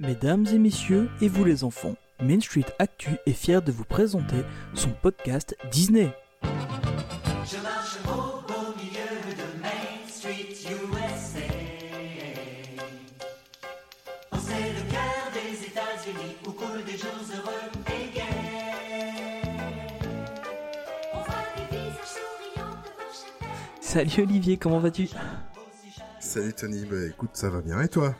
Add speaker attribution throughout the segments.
Speaker 1: Mesdames et messieurs, et vous les enfants, Main Street Actu est fier de vous présenter son podcast Disney.
Speaker 2: Je marche au beau milieu de Main Street, USA. C'est le cœur des États-Unis où coulent des jours heureux et gais.
Speaker 3: On voit des visages souriants devant chaque heure.
Speaker 1: Salut Olivier, comment vas-tu?
Speaker 4: Salut Tony, bah écoute, ça va bien et toi?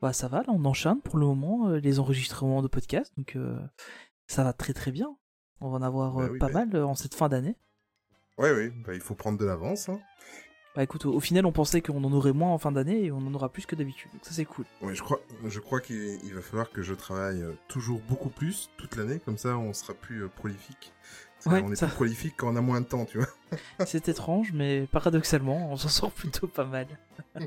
Speaker 1: Bah ça va, là on enchaîne pour le moment euh, les enregistrements de podcasts, donc euh, ça va très très bien. On va en avoir
Speaker 4: Bah
Speaker 1: euh,
Speaker 4: oui,
Speaker 1: pas
Speaker 4: bah-
Speaker 1: mal en cette fin d'année.
Speaker 4: Ouais, oui, bah il faut prendre de l'avance. Hein.
Speaker 1: Bah écoute, au, au final on pensait qu'on en aurait moins en fin d'année et on en aura plus que d'habitude, donc ça c'est cool.
Speaker 4: Ouais, je crois, je crois qu'il il va falloir que je travaille toujours beaucoup plus toute l'année, comme ça on sera plus prolifique.
Speaker 1: Ouais,
Speaker 4: on est
Speaker 1: ça-
Speaker 4: plus prolifique quand on a moins de temps, tu vois.
Speaker 1: c'est étrange, mais paradoxalement on s'en sort plutôt pas mal.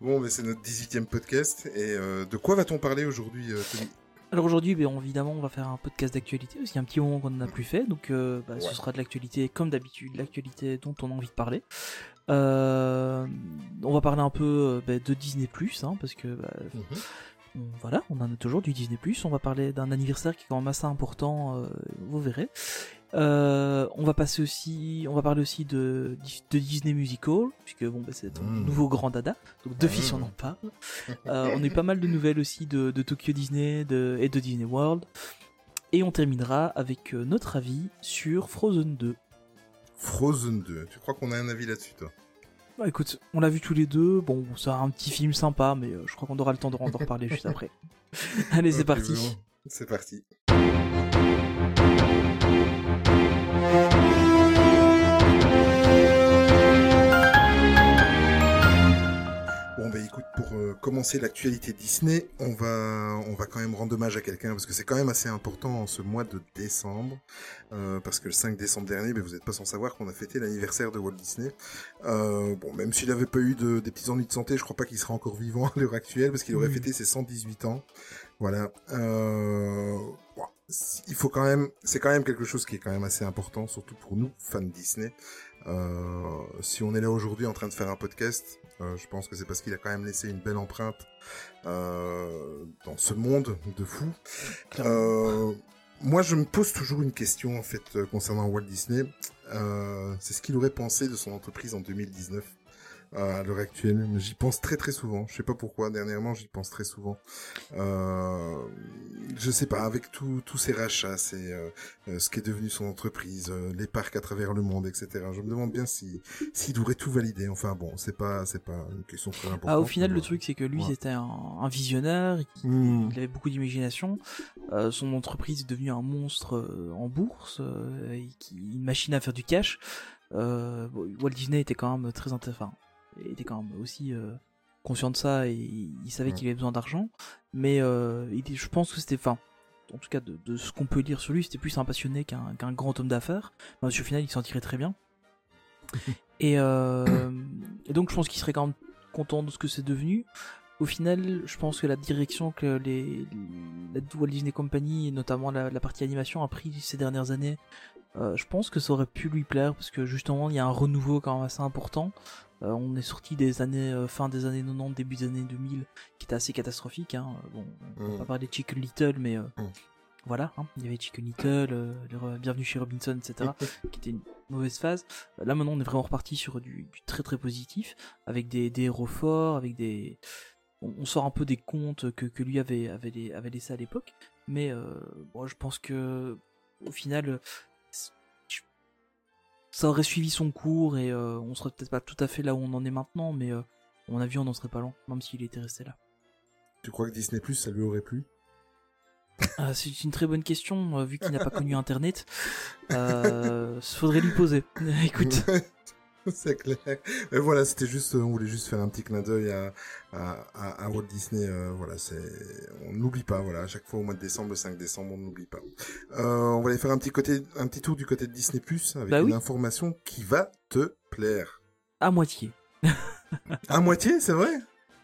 Speaker 4: Bon, mais c'est notre 18e podcast, et euh, de quoi va-t-on parler aujourd'hui, euh, Tony?
Speaker 1: Alors aujourd'hui, ben, évidemment, on va faire un podcast d'actualité, parce qu'il y a un petit moment qu'on n'en a plus fait, donc euh, bah, ce sera de l'actualité comme d'habitude, l'actualité dont on a envie de parler. Euh, on va parler un peu ben, de Disney+, hein, parce que bah, on- voilà, on en a toujours du Disney+, on va parler d'un anniversaire qui est quand même assez important, euh, vous verrez. Euh, on va passer aussi, on va parler aussi de, de Disney Musical, puisque bon, bah, c'est un
Speaker 4: Mm.
Speaker 1: nouveau grand dada, donc d'office
Speaker 4: Mm.
Speaker 1: on en parle. Euh, on a eu pas mal de nouvelles aussi de, de Tokyo Disney de, et de Disney World. Et on terminera avec notre avis sur Frozen 2.
Speaker 4: Frozen 2, tu crois qu'on a un avis là-dessus, toi?
Speaker 1: Bah écoute, on l'a vu tous les deux. Bon, c'est un petit film sympa, mais euh, je crois qu'on aura le temps de en reparler juste après. Allez, c'est parti.
Speaker 4: bon, C'est parti. Écoute, pour euh, commencer l'actualité Disney, on va on va quand même rendre hommage à quelqu'un parce que c'est quand même assez important en ce mois de décembre, euh, parce que le 5 décembre dernier, mais vous n'êtes pas sans savoir qu'on a fêté l'anniversaire de Walt Disney. Euh, bon, même s'il n'avait pas eu de, des petits ennuis de santé, je crois pas qu'il serait encore vivant à l'heure actuelle parce qu'il aurait
Speaker 1: Oui.
Speaker 4: fêté ses 118 ans. Voilà. Bon, il faut quand même, c'est quand même quelque chose qui est quand même assez important, surtout pour nous fans Disney. Euh, si on est là aujourd'hui en train de faire un podcast, euh, je pense que c'est parce qu'il a quand même laissé une belle empreinte euh, dans ce monde de fous. Euh, moi, je me pose toujours une question en fait euh, concernant Walt Disney. Euh, c'est ce qu'il aurait pensé de son entreprise en 2019 euh, à l'heure actuelle. J'y pense très très souvent. Je sais pas pourquoi. Dernièrement, j'y pense très souvent. Euh, je sais pas. Avec tous tous ces rachats, c'est euh, euh, ce qui est devenu son entreprise, euh, les parcs à travers le monde, etc. Je me demande bien si s'il devrait tout valider. Enfin bon, c'est pas c'est pas une question très importante.
Speaker 1: Ah, au final,
Speaker 4: mais
Speaker 1: le truc, c'est que lui,
Speaker 4: Ouais.
Speaker 1: c'était un, un visionnaire. Il,
Speaker 4: Hmm.
Speaker 1: il avait beaucoup d'imagination. Son entreprise est devenue un monstre en bourse, une machine à faire du cash. Euh, Walt Disney était quand même très intéressant. Il était quand même aussi euh, conscient de ça et il, savait qu'il avait besoin d'argent. Mais euh, il, je pense que c'était, enfin, en tout cas de, de ce qu'on peut lire sur lui, c'était plus un passionné qu'un grand homme d'affaires. Même si au final, il s'en tirait très bien. et, euh, et donc, je pense qu'il serait quand même content de ce que c'est devenu. Au final, je pense que la direction que les, la Walt Disney Company, et notamment la, la partie animation, a pris ces dernières années, euh, je pense que ça aurait pu lui plaire parce que justement, il y a un renouveau quand même assez important. Euh, on est sorti des années euh, fin des années 90, début des années 2000, qui était assez catastrophique. Hein. Bon, on va
Speaker 4: Mm.
Speaker 1: pas parler de Chicken Little, mais euh,
Speaker 4: Mm.
Speaker 1: voilà, hein. il y avait Chicken Little, euh, Bienvenue chez Robinson, etc qui était une mauvaise phase. Euh, Là maintenant on est vraiment reparti sur du, du très très positif, avec des, des héros forts, avec des... On, on sort un peu des contes que, que lui avait, avait, les- avait laissés à l'époque, mais euh, bon, je pense que au final euh, ça aurait suivi son cours et euh, on serait peut-être pas tout à fait là où on en est maintenant, mais euh, à mon avis on n'en serait pas loin, même s'il était resté là.
Speaker 4: Tu crois que Disney Plus ça lui aurait plu?
Speaker 1: Ah, c'est une très bonne question, euh, vu qu'il n'a pas connu Internet. Euh, faudrait lui poser. Écoute.
Speaker 4: c'est clair. Mais voilà, c'était juste, on voulait juste faire un petit clin d'œil à, à, Walt Disney. euh, voilà, c'est, on n'oublie pas. Voilà, à chaque fois au mois de décembre, le 5 décembre, on n'oublie pas. Euh, on va aller faire un petit côté, un petit tour du côté de Disney Plus avec
Speaker 1: Bah
Speaker 4: une
Speaker 1: oui.
Speaker 4: information qui va te plaire.
Speaker 1: À moitié.
Speaker 4: À moitié, c'est vrai?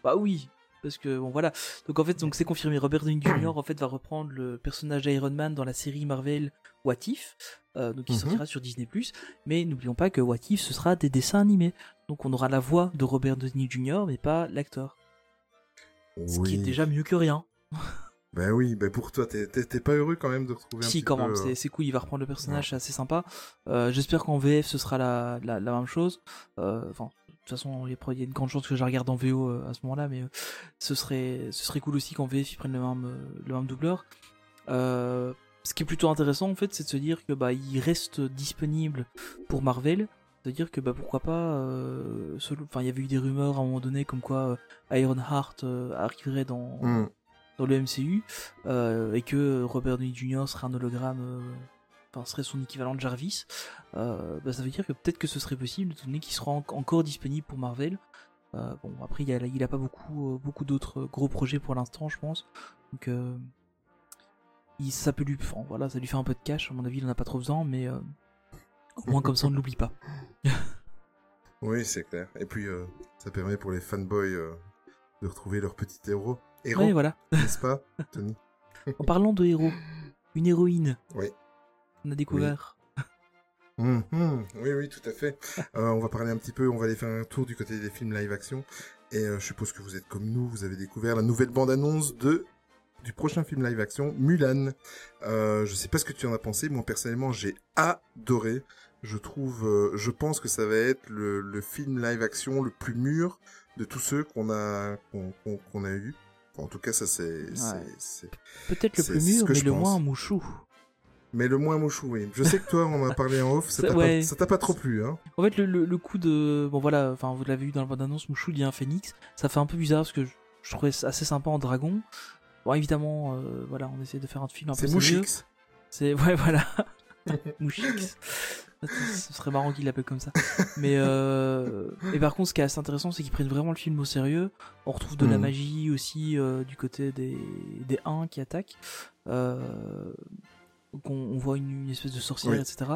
Speaker 1: Bah oui, parce que bon voilà. Donc en fait, donc c'est confirmé. Robert Downey Jr. en fait va reprendre le personnage d'Iron Man dans la série Marvel What If, euh, donc qui
Speaker 4: Mhm.
Speaker 1: sortira sur Disney+. Mais n'oublions pas que What If ce sera des dessins animés. Donc on aura la voix de Robert Downey Jr. mais pas l'acteur. Ce qui est déjà mieux que rien.
Speaker 4: Ben oui, ben pour toi, t'es pas heureux quand même de retrouver un
Speaker 1: Si,
Speaker 4: petit
Speaker 1: quand
Speaker 4: peu,
Speaker 1: même,
Speaker 4: euh,
Speaker 1: c'est cool, il va reprendre le personnage, c'est assez sympa. Euh, J'espère qu'en VF ce sera la, la, la même chose. Enfin, toute façon, il y, a, une grande chance que je la regarde en VO euh, à ce moment-là, mais euh, ce, serait, ce serait cool aussi qu'en VF ils prennent le même, euh, le même doubleur. Euh, ce qui est plutôt intéressant en fait, c'est de se dire que bah il reste disponible pour Marvel. C'est-à-dire que bah pourquoi pas, euh, enfin il y avait eu des rumeurs à un moment donné comme quoi euh, Ironheart arriverait dans,
Speaker 4: hmm.
Speaker 1: dans le MCU et que Robert Downey Jr. serait un hologramme, enfin serait son équivalent de Jarvis, euh, bah, ça veut dire que peut-être que ce serait possible, étant donné qu'il sera en- encore disponible pour Marvel. Euh, bon, après il y a, il a pas beaucoup, euh, beaucoup d'autres gros projets pour l'instant, je pense. Donc il, ça peut lui, enfin, voilà, ça lui fait un peu de cash. À mon avis, il en a pas trop besoin, mais au moins comme ça on ne l'oublie pas.
Speaker 4: Oui, c'est clair. Et puis, ça permet pour les fanboys de retrouver leur petit héros. Héros,
Speaker 1: Ouais, voilà.
Speaker 4: n'est-ce pas, Tony?
Speaker 1: En parlant de héros, une héroïne.
Speaker 4: Oui.
Speaker 1: On a découvert.
Speaker 4: Hum, Oui, oui, tout à fait. Euh, on va parler un petit peu, on va aller faire un tour du côté des films live action. Et euh, je suppose que vous êtes comme nous, vous avez découvert la nouvelle bande-annonce de du prochain film live action, Mulan. Euh, je sais pas ce que tu en as pensé, moi personnellement j'ai adoré. Je trouve, euh, je pense que ça va être le, le film live action le plus mûr de tous ceux qu'on a qu'on a eu. En tout cas, ça c'est
Speaker 1: Peut-être le plus mûr,
Speaker 4: que
Speaker 1: mais
Speaker 4: je
Speaker 1: le
Speaker 4: pense.
Speaker 1: moins mouchou.
Speaker 4: Mais le moins mouchou, oui. Je sais que toi, on en a parlé en off, ça t'a
Speaker 1: ouais.
Speaker 4: pas, ça t'a pas trop plu, hein.
Speaker 1: En fait, le, le, le coup de. Bon, voilà, enfin, vous l'avez vu dans la bande-annonce, Mouchou, il y a un phénix. Ça fait un peu bizarre parce que je, je trouvais ça assez sympa en dragon. Bon, évidemment, euh, voilà, on essaie de faire un film un peu
Speaker 4: C'est. Mouchix.
Speaker 1: C'est. Ouais, voilà. Mouchix. Ce serait marrant qu'il l'appelle comme ça. Mais. Euh... Et par contre, ce qui est assez intéressant, c'est qu'ils prennent vraiment le film au sérieux. On retrouve de la
Speaker 4: Mhm.
Speaker 1: magie aussi euh, du côté des, des 1 qui attaquent. Euh... Donc on, on voit une, une espèce de sorcière,
Speaker 4: Oui.
Speaker 1: etc.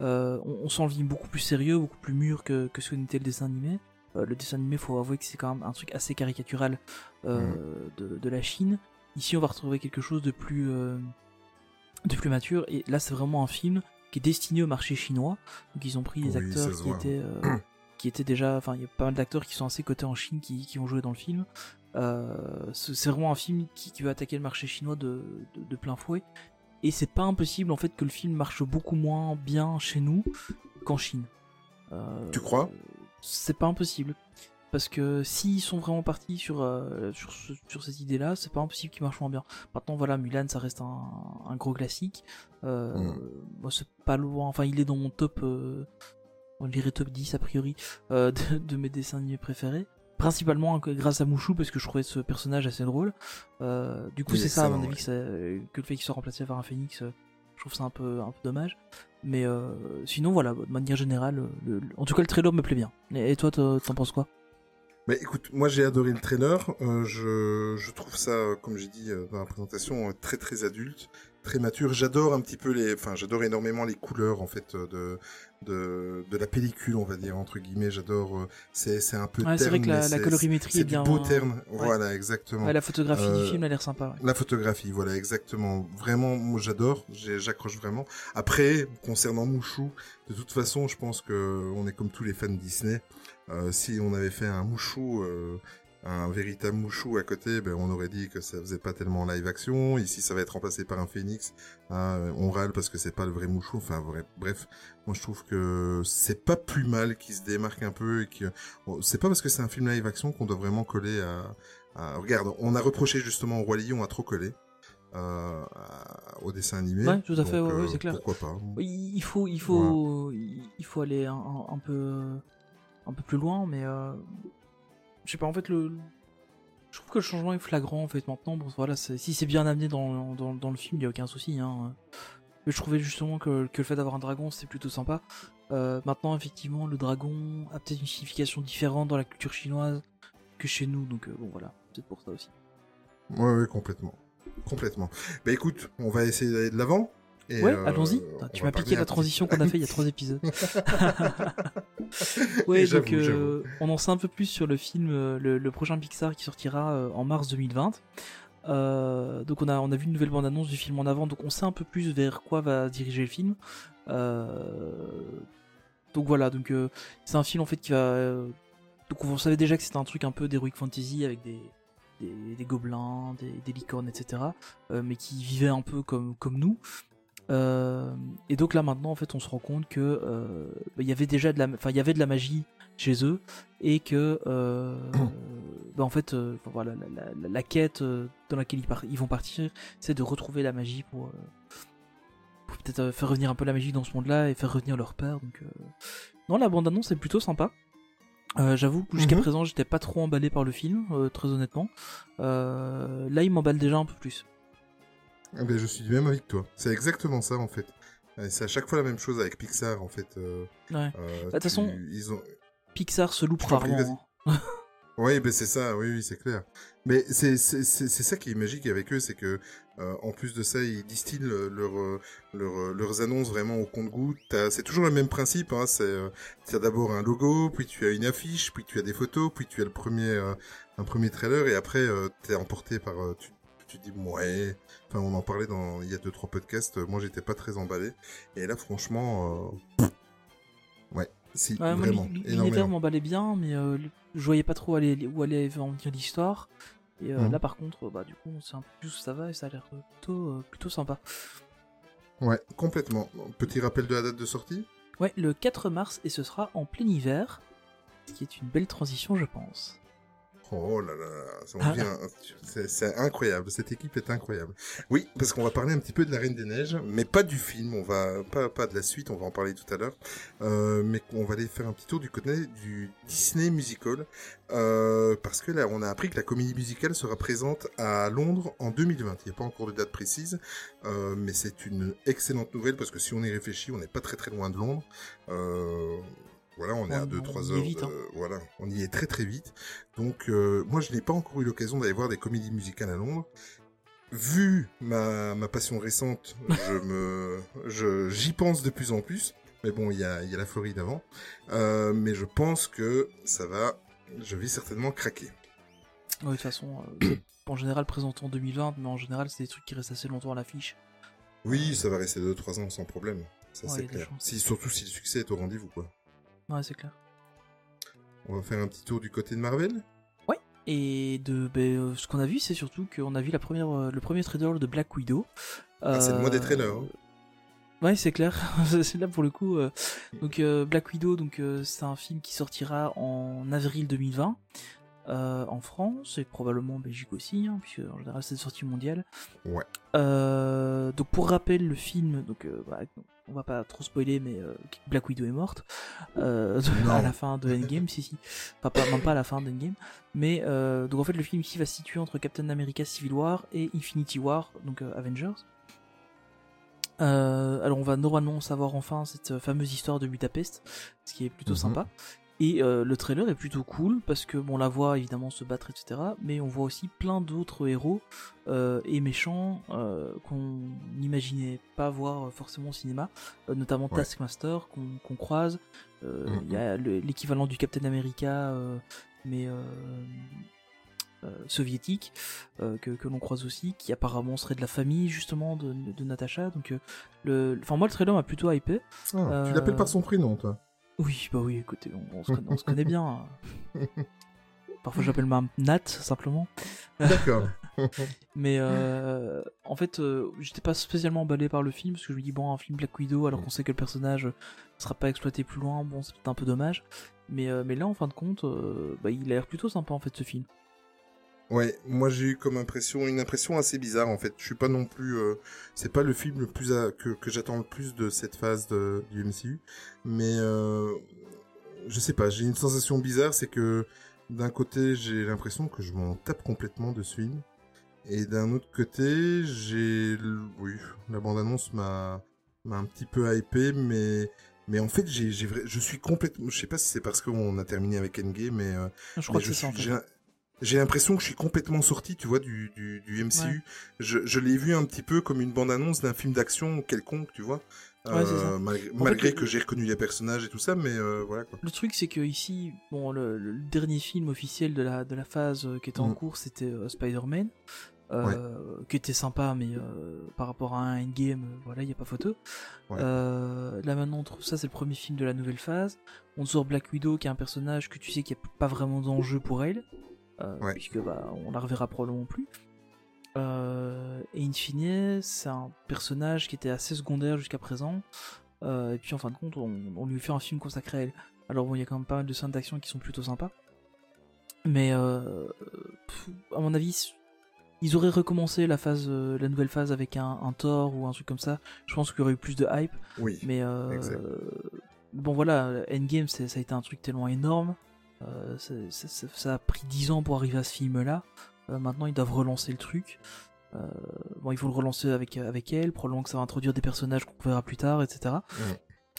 Speaker 1: Euh, on, on sent le film beaucoup plus sérieux, beaucoup plus mûr que, que ce que n'était le dessin animé. Euh, le dessin animé, faut avouer que c'est quand même un truc assez caricatural euh,
Speaker 4: Mhm.
Speaker 1: de, de la Chine. Ici, on va retrouver quelque chose de plus, de plus mature. Et là, c'est vraiment un film qui est destiné au marché chinois. Donc, ils ont pris des
Speaker 4: Oui,
Speaker 1: acteurs qui étaient, qui étaient déjà. Enfin, il y a pas mal d'acteurs qui sont assez cotés en Chine qui, qui ont joué dans le film. Euh, c'est vraiment un film qui, qui veut attaquer le marché chinois de, de, de plein fouet. Et c'est pas impossible en fait que le film marche beaucoup moins bien chez nous qu'en Chine. Euh,
Speaker 4: Tu crois?
Speaker 1: C'est pas impossible. Parce que s'ils sont vraiment partis sur, euh, sur, ce- sur cette idée-là, c'est pas impossible qu'ils marchent moins bien. Maintenant, voilà, Mulan, ça reste un, un gros classique. Euh,
Speaker 4: Mm.
Speaker 1: Moi, c'est pas loin. Enfin, il est dans mon top. Euh, on dirait top 10 a priori de, de mes dessins animés préférés. Principalement grâce à Mouchou, parce que je trouvais ce personnage assez drôle. Euh, du coup,
Speaker 4: Oui,
Speaker 1: c'est ça, à mon avis, que, ça- que le fait qu'il soit remplacé par un phénix, euh, je trouve ça un peu, un peu dommage. Mais euh, sinon, voilà, de manière générale, le- le- en tout cas, le trailer me plaît bien. Et, et toi, t'en penses quoi?
Speaker 4: Mais écoute, moi j'ai adoré le trailer. Euh, je, je trouve ça, comme j'ai dit dans la présentation, très très adulte, très mature. J'adore un petit peu les, enfin j'adore énormément les couleurs en fait euh, de de, de la pellicule, on va dire entre guillemets. J'adore. euh, c'est c'est un peu
Speaker 1: Ouais, C'est vrai que la, la colorimétrie
Speaker 4: c'est
Speaker 1: est
Speaker 4: du
Speaker 1: bien.
Speaker 4: beau
Speaker 1: hein.
Speaker 4: terne. Voilà, exactement.
Speaker 1: Ouais, la photographie
Speaker 4: Euh,
Speaker 1: du film a l'air sympa.
Speaker 4: La photographie, voilà, exactement. Vraiment, moi j'adore, j'ai- j'accroche vraiment. Après, concernant Mouchou, de toute façon, je pense que on est comme tous les fans Disney. Euh, si on avait fait un Mouchou, euh, un véritable Mouchou à côté, ben on aurait dit que ça faisait pas tellement live action. Ici, ça va être remplacé par un phénix. Ah, on râle parce que c'est pas le vrai Mouchou. Enfin, vrai- bref, moi je trouve que c'est pas plus mal qu'il se démarque un peu et que bon, c'est pas parce que c'est un film live action qu'on doit vraiment coller à regarde, on a reproché justement au Roi Lion à trop coller euh, au dessin animé.
Speaker 1: Ouais, tout à fait, ouais, ouais,
Speaker 4: euh,
Speaker 1: c'est clair.
Speaker 4: Pourquoi pas
Speaker 1: Il faut, il faut, il faut aller un, un- un peu, un peu plus loin, mais euh, je sais pas. En fait, le, je trouve que le changement est flagrant en fait maintenant. Bon, voilà, si c'est bien amené dans, dans, le film, il y a aucun souci. Hein. Mais je trouvais justement que, que le fait d'avoir un dragon, c'était plutôt sympa. Euh, maintenant, effectivement, le dragon a peut-être une signification différente dans la culture chinoise que chez nous, donc euh, bon, voilà, peut-être pour ça aussi.
Speaker 4: Ouais, ouais, complètement. Complètement. Bah écoute, on va essayer d'aller de l'avant. Et,
Speaker 1: Ouais,
Speaker 4: euh,
Speaker 1: allons-y.
Speaker 4: on
Speaker 1: Tu m'as piqué la transition qu'on a fait il y a trois épisodes. ouais, donc euh, on en sait un peu plus sur le film, euh, le, le prochain Pixar qui sortira en mars 2020. Euh, donc on a, on a vu une nouvelle bande-annonce du film en avant, donc on sait un peu plus vers quoi va diriger le film. Donc voilà, donc c'est un film en fait qui va. donc on savait déjà que c'était un truc un peu d'heroic fantasy avec des, des, des gobelins, des, des licornes, etc. euh, mais qui vivaient un peu comme, comme nous. Euh, et donc là maintenant en fait on se rend compte que euh, il y avait déjà de la, enfin il y avait de la magie chez eux et que euh, bah, en fait voilà la, la- la- la quête dans laquelle ils, par- ils vont partir c'est de retrouver la magie pour, pour peut-être faire revenir un peu la magie dans ce monde-là et faire revenir leur père donc non la bande annonce est plutôt sympa. Euh, J'avoue que jusqu'à
Speaker 4: Mhm.
Speaker 1: présent j'étais pas trop emballé par le film euh, très honnêtement. Euh, là il m'emballe déjà un peu plus
Speaker 4: Ah ben, je suis du même avis que toi. C'est exactement ça en fait. Et C'est à chaque fois la même chose avec Pixar en fait. euh,
Speaker 1: ouais.
Speaker 4: euh,
Speaker 1: toute façon-
Speaker 4: tu- ils ont.
Speaker 1: Pixar se loupe rarement hein.
Speaker 4: Oui, ben c'est ça, oui, oui, c'est clair. Mais c'est c'est c'est c'est ça qui est magique avec eux, c'est que euh, en plus de ça, ils distillent leur, leur, leur- leurs annonces vraiment au compte-goutte. C'est toujours le même principe. Hein, c'est euh, tu as d'abord un logo, puis tu as une affiche, puis tu as des photos, puis tu as le premier euh, un premier trailer, et après euh, t'es emporté par euh, tu tu dis ouais. Enfin, on en parlait dans il y a deux trois podcasts. euh, Moi, j'étais pas très emballé. Et là, franchement, euh, ouais, si
Speaker 1: Ouais,
Speaker 4: vraiment
Speaker 1: l'univers m'emballait bien, mais euh, je voyais pas trop aller, où allait en venir l'histoire. Et euh,
Speaker 4: Mhm.
Speaker 1: là, par contre, bah, du coup, on sait un peu plus où ça va et ça a l'air plutôt, plutôt sympa.
Speaker 4: Ouais, complètement. Petit rappel de la date de sortie?
Speaker 1: Ouais, le 4 mars et ce sera en plein hiver, ce qui est une belle transition, je pense.
Speaker 4: Oh là là,
Speaker 1: Ah.
Speaker 4: vient- c'est c'est incroyable, cette équipe est incroyable. Oui, parce qu'on va parler un petit peu de la Reine des Neiges, mais pas du film, on va pas pas de la suite, on va en parler tout à l'heure, euh, mais on va aller faire un petit tour du côté du Disney Musical, euh, parce que là on a appris que la comédie musicale sera présente à Londres en 2020. Il n'y a pas encore de date précise, euh, mais c'est une excellente nouvelle parce que si on y réfléchit, on n'est pas très très loin de Londres. Voilà, on est
Speaker 1: On-
Speaker 4: à 2-3
Speaker 1: on y est
Speaker 4: heures.
Speaker 1: vite, hein.
Speaker 4: euh, voilà, on y est très très vite. Donc, euh, moi, je n'ai pas encore eu l'occasion d'aller voir des comédies musicales à Londres. Vu ma, ma passion récente, je me, je, j'y pense de plus en plus. Mais bon, il y a, y a la Floride avant. Euh, mais je pense que ça va, je vais certainement craquer.
Speaker 1: Ouais, de toute façon, euh, en général présenté en 2020, mais en général, c'est des trucs qui restent assez longtemps à l'affiche.
Speaker 4: Oui, ça va rester 2-3 ans sans problème. Ça,
Speaker 1: Ouais,
Speaker 4: c'est clair. Si, surtout si le succès est au rendez-vous, quoi.
Speaker 1: Ouais, c'est clair.
Speaker 4: On va faire un petit tour du côté de Marvel?
Speaker 1: Et de ben, euh, ce qu'on a vu, c'est surtout qu'on a vu la première, euh, le premier trailer de Black Widow.
Speaker 4: Ah, c'est le mois des trailers, hein.
Speaker 1: Ouais, c'est clair. c'est là pour le coup. euh, Donc euh, Black Widow, donc euh, c'est un film qui sortira en avril 2020 euh, en France et probablement en Belgique aussi, hein, puisque en général c'est une sortie mondiale.
Speaker 4: Ouais.
Speaker 1: Euh, donc pour rappel, le film, donc euh, bah, on va pas trop spoiler, mais euh, Black Widow est morte euh, à la fin de Endgame, si si, enfin pas, même pas à la fin d'Endgame, mais euh, donc en fait le film ici va se situer entre Captain America Civil War et Infinity War, donc euh, Avengers. Alors on va normalement savoir enfin cette fameuse histoire de Budapest, ce qui est plutôt
Speaker 4: Mhm.
Speaker 1: sympa. Et euh, le trailer est plutôt cool parce que bon, on la voit évidemment se battre, etc. Mais on voit aussi plein d'autres héros euh, et méchants euh, qu'on n'imaginait pas voir forcément au cinéma, euh, notamment
Speaker 4: Ouais.
Speaker 1: Taskmaster qu'on croise. Euh, Il y a le- l'équivalent du Captain America, euh, mais euh, euh, soviétique, euh, que, que l'on croise aussi, qui apparemment serait de la famille justement de, de Natasha. Donc, euh, le, enfin moi le trailer m'a plutôt hypé.
Speaker 4: Ah, Tu l'appelles par son prénom, toi?
Speaker 1: Oui, bah oui, écoutez, on, on se, connaît, on se connaît bien. Parfois j'appelle ma Nat simplement.
Speaker 4: D'accord.
Speaker 1: Mais euh, en fait, euh, j'étais pas spécialement emballé par le film parce que je me dis, bon, un film Black Widow alors qu'on sait que le personnage sera pas exploité plus loin, bon, c'est peut-être un peu dommage. Mais, euh, mais là, en fin de compte, euh, bah, il a l'air plutôt sympa en fait ce film.
Speaker 4: Ouais, moi j'ai eu comme impression une impression assez bizarre en fait. Je suis pas non plus, euh, c'est pas le film le plus à- que que j'attends le plus de cette phase de, du MCU, mais euh, je sais pas, j'ai une sensation bizarre, c'est que d'un côté j'ai l'impression que je m'en tape complètement de ce film, et d'un autre côté j'ai, oui, la bande annonce m'a m'a un petit peu hypé, mais mais en fait j'ai j'ai je suis complètement, je sais pas si c'est parce qu'on a terminé avec Endgame, mais euh,
Speaker 1: Je crois
Speaker 4: mais
Speaker 1: que
Speaker 4: je
Speaker 1: c'est ça en
Speaker 4: suis-
Speaker 1: fait.
Speaker 4: J'ai- l'impression que je suis complètement sorti, tu vois, du, du, du MCU. Je, je l'ai vu un petit peu comme une bande-annonce d'un film d'action quelconque, tu vois.
Speaker 1: Ouais, ça.
Speaker 4: malgré
Speaker 1: En
Speaker 4: malgré
Speaker 1: fait,
Speaker 4: que j'ai reconnu les personnages et tout ça, mais euh, voilà quoi.
Speaker 1: Le truc, c'est que ici, bon, le, le dernier film officiel de la, de la phase euh, qui était en
Speaker 4: Mhm.
Speaker 1: cours, c'était euh, Spider-Man, euh, qui était sympa, mais euh, par rapport à un Endgame, euh, voilà, il n'y a pas photo.
Speaker 4: Ouais.
Speaker 1: Euh, là maintenant, on trouve ça, c'est le premier film de la nouvelle phase. On sort Black Widow, qui est un personnage que tu sais qu'il n'y a pas vraiment d'enjeu pour elle. Euh,
Speaker 4: Ouais.
Speaker 1: puisque bah, on la reverra probablement plus. Euh, et in fine, c'est un personnage qui était assez secondaire jusqu'à présent. Euh, et puis en fin de compte, on, on lui fait un film consacré à elle. Alors bon, il y a quand même pas mal de scènes d'action qui sont plutôt sympas. Mais pff, à mon avis, ils auraient recommencé la phase, euh, la nouvelle phase avec un, un Thor ou un truc comme ça. Je pense qu'il y aurait eu plus de hype.
Speaker 4: Oui.
Speaker 1: Mais euh, bon voilà, Endgame ça a été un truc tellement énorme. Euh, ça a pris 10 ans pour arriver à ce film-là. Euh, maintenant ils doivent relancer le truc. Euh, bon, il faut le relancer avec, avec elle. Probablement que ça va introduire des personnages qu'on verra plus tard, etc.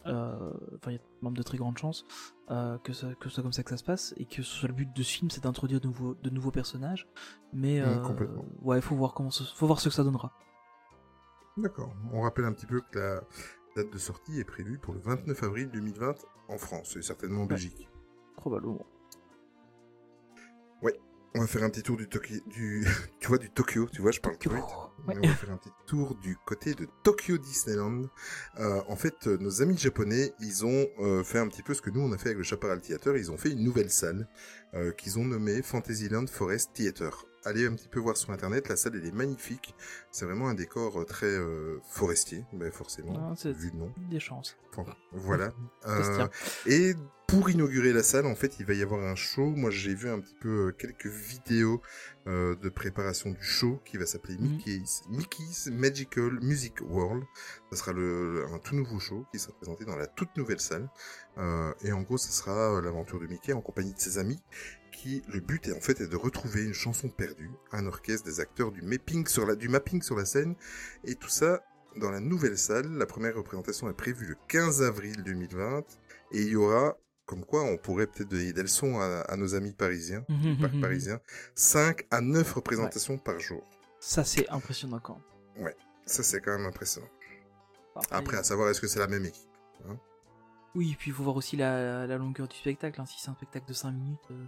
Speaker 1: Euh, Enfin, il y a même de très grandes chances euh, que, ça, que ce soit comme ça que ça se passe et que ce soit le but de ce film, c'est d'introduire de nouveaux, de nouveaux personnages. Mais
Speaker 4: Mm,
Speaker 1: ouais, faut voir comment, ce- faut voir ce que ça donnera.
Speaker 4: D'accord. On rappelle un petit peu que la date de sortie est prévue pour le 29 avril 2020 en France et certainement en Belgique.
Speaker 1: Probablement.
Speaker 4: On va faire un petit tour du Tokyo, du, tu vois, du Tokyo, tu vois, je parle
Speaker 1: Tokyo.
Speaker 4: vite.
Speaker 1: Ouais.
Speaker 4: On va faire un petit tour du côté de Tokyo Disneyland. Euh, en fait, euh, nos amis japonais, ils ont euh, fait un petit peu ce que nous on a fait avec le Chaparral Theater. Ils ont fait une nouvelle salle euh, qu'ils ont nommée Fantasyland Forest Theater. Allez un petit peu voir sur internet, la salle elle est magnifique. C'est vraiment un décor euh, très euh, forestier, ben forcément,
Speaker 1: Ah, c'est-
Speaker 4: vu le nom.
Speaker 1: Des chances.
Speaker 4: Enfin, voilà.
Speaker 1: Ça
Speaker 4: Euh, et pour inaugurer la salle, en fait, il va y avoir un show. Moi, j'ai vu un petit peu quelques vidéos euh, de préparation du show qui va s'appeler
Speaker 1: Mhm.
Speaker 4: Mickey's, Mickey's Magical Music World. Ça sera le, un tout nouveau show qui sera présenté dans la toute nouvelle salle. Euh, et en gros, ce sera l'aventure de Mickey en compagnie de ses amis. Qui, le but est en fait est de retrouver une chanson perdue, un orchestre, des acteurs, du mapping sur la, du mapping sur la scène, et tout ça dans la nouvelle salle. La première représentation est prévue le 15 avril 2020 et il y aura, comme quoi on pourrait peut-être donner des leçons à, à nos amis parisiens, du parc parisien, 5 à 9 représentations par jour.
Speaker 1: Ça, c'est impressionnant quand même.
Speaker 4: Ça c'est quand même impressionnant.
Speaker 1: Après,
Speaker 4: Après, à savoir est-ce que c'est la même équipe.
Speaker 1: Oui, puis il faut voir aussi la, la longueur du spectacle. hein. Si c'est un spectacle de 5 minutes euh,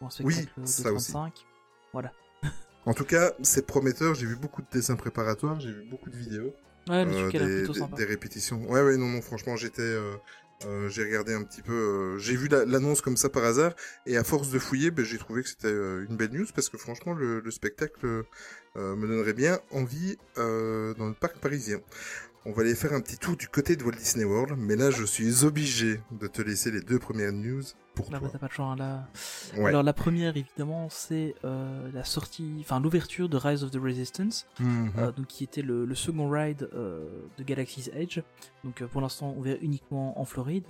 Speaker 1: ou un
Speaker 4: Oui,
Speaker 1: de
Speaker 4: ça aussi.
Speaker 1: 35. Voilà.
Speaker 4: En tout cas, c'est prometteur. J'ai vu beaucoup de dessins préparatoires, j'ai vu beaucoup de vidéos.
Speaker 1: Ouais, le
Speaker 4: Euh,
Speaker 1: truc l'air
Speaker 4: des,
Speaker 1: plutôt sympa.
Speaker 4: des répétitions. Ouais, ouais, non, non, franchement, j'étais, euh, euh, j'ai regardé un petit peu, euh, j'ai vu la- l'annonce comme ça par hasard, et à force de fouiller, ben, j'ai trouvé que c'était euh, une belle news parce que franchement, le, le spectacle euh, me donnerait bien envie euh, dans le parc parisien. On va aller faire un petit tour du côté de Walt Disney World, mais là, je suis obligé de te laisser les deux premières news pour
Speaker 1: Là, bah,
Speaker 4: toi.
Speaker 1: t'as pas de choix. hein, Là.
Speaker 4: Ouais.
Speaker 1: Alors, la première, évidemment, c'est euh, la sortie, enfin, l'ouverture de Rise of the Resistance,
Speaker 4: Mhm.
Speaker 1: euh, donc, qui était le, le second ride euh, de Galaxy's Edge. Donc, euh, pour l'instant, ouvert uniquement en Floride.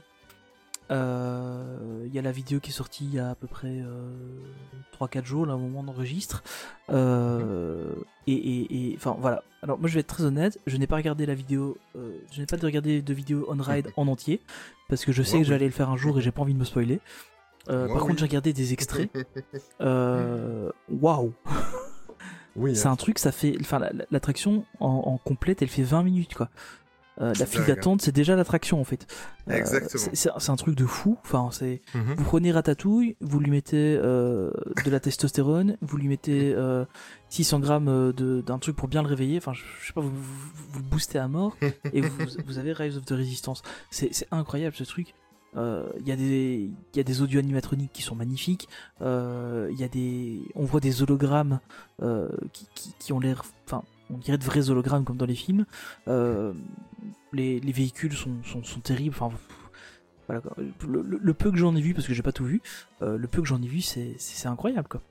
Speaker 1: Euh, Il y a la vidéo qui est sortie il y a à peu près euh, 3-4 jours, là, au moment d'enregistre. Euh, et, et, et- enfin, voilà. Alors, moi, je vais être très honnête, je n'ai pas regardé la vidéo, euh, je n'ai pas regardé de vidéo on-ride en entier, parce que je sais que
Speaker 4: oui.
Speaker 1: j'allais le faire un jour et j'ai pas envie de me spoiler. Euh, par contre, j'ai regardé des extraits. Euh, Waouh!
Speaker 4: oui,
Speaker 1: C'est
Speaker 4: hein.
Speaker 1: un truc, ça fait. Enfin, la- la- l'attraction en, en complète, elle fait 20 minutes, quoi. Euh, la file
Speaker 4: hein.
Speaker 1: d'attente, c'est déjà l'attraction, en fait. Euh,
Speaker 4: Exactement.
Speaker 1: c'est- un truc de fou. Enfin, c'est.
Speaker 4: Mhm.
Speaker 1: Vous prenez Ratatouille, vous lui mettez euh, de la testostérone, vous lui mettez euh, 600 grammes d'un truc pour bien le réveiller. Enfin, je, je sais pas, vous, vous, vous le boostez à mort et vous, vous avez Rise of the Resistance. C'est incroyable ce truc. Il y, a des- il y a des audio animatroniques qui sont magnifiques. Il y a des, on voit des hologrammes qui, qui, qui ont l'air, enfin, on dirait de vrais hologrammes comme dans les films. Euh, les, les véhicules sont, sont, sont terribles. Enfin, voilà, le, le- le peu que j'en ai vu, parce que j'ai pas tout vu, euh, le peu que j'en ai vu, c'est incroyable quoi.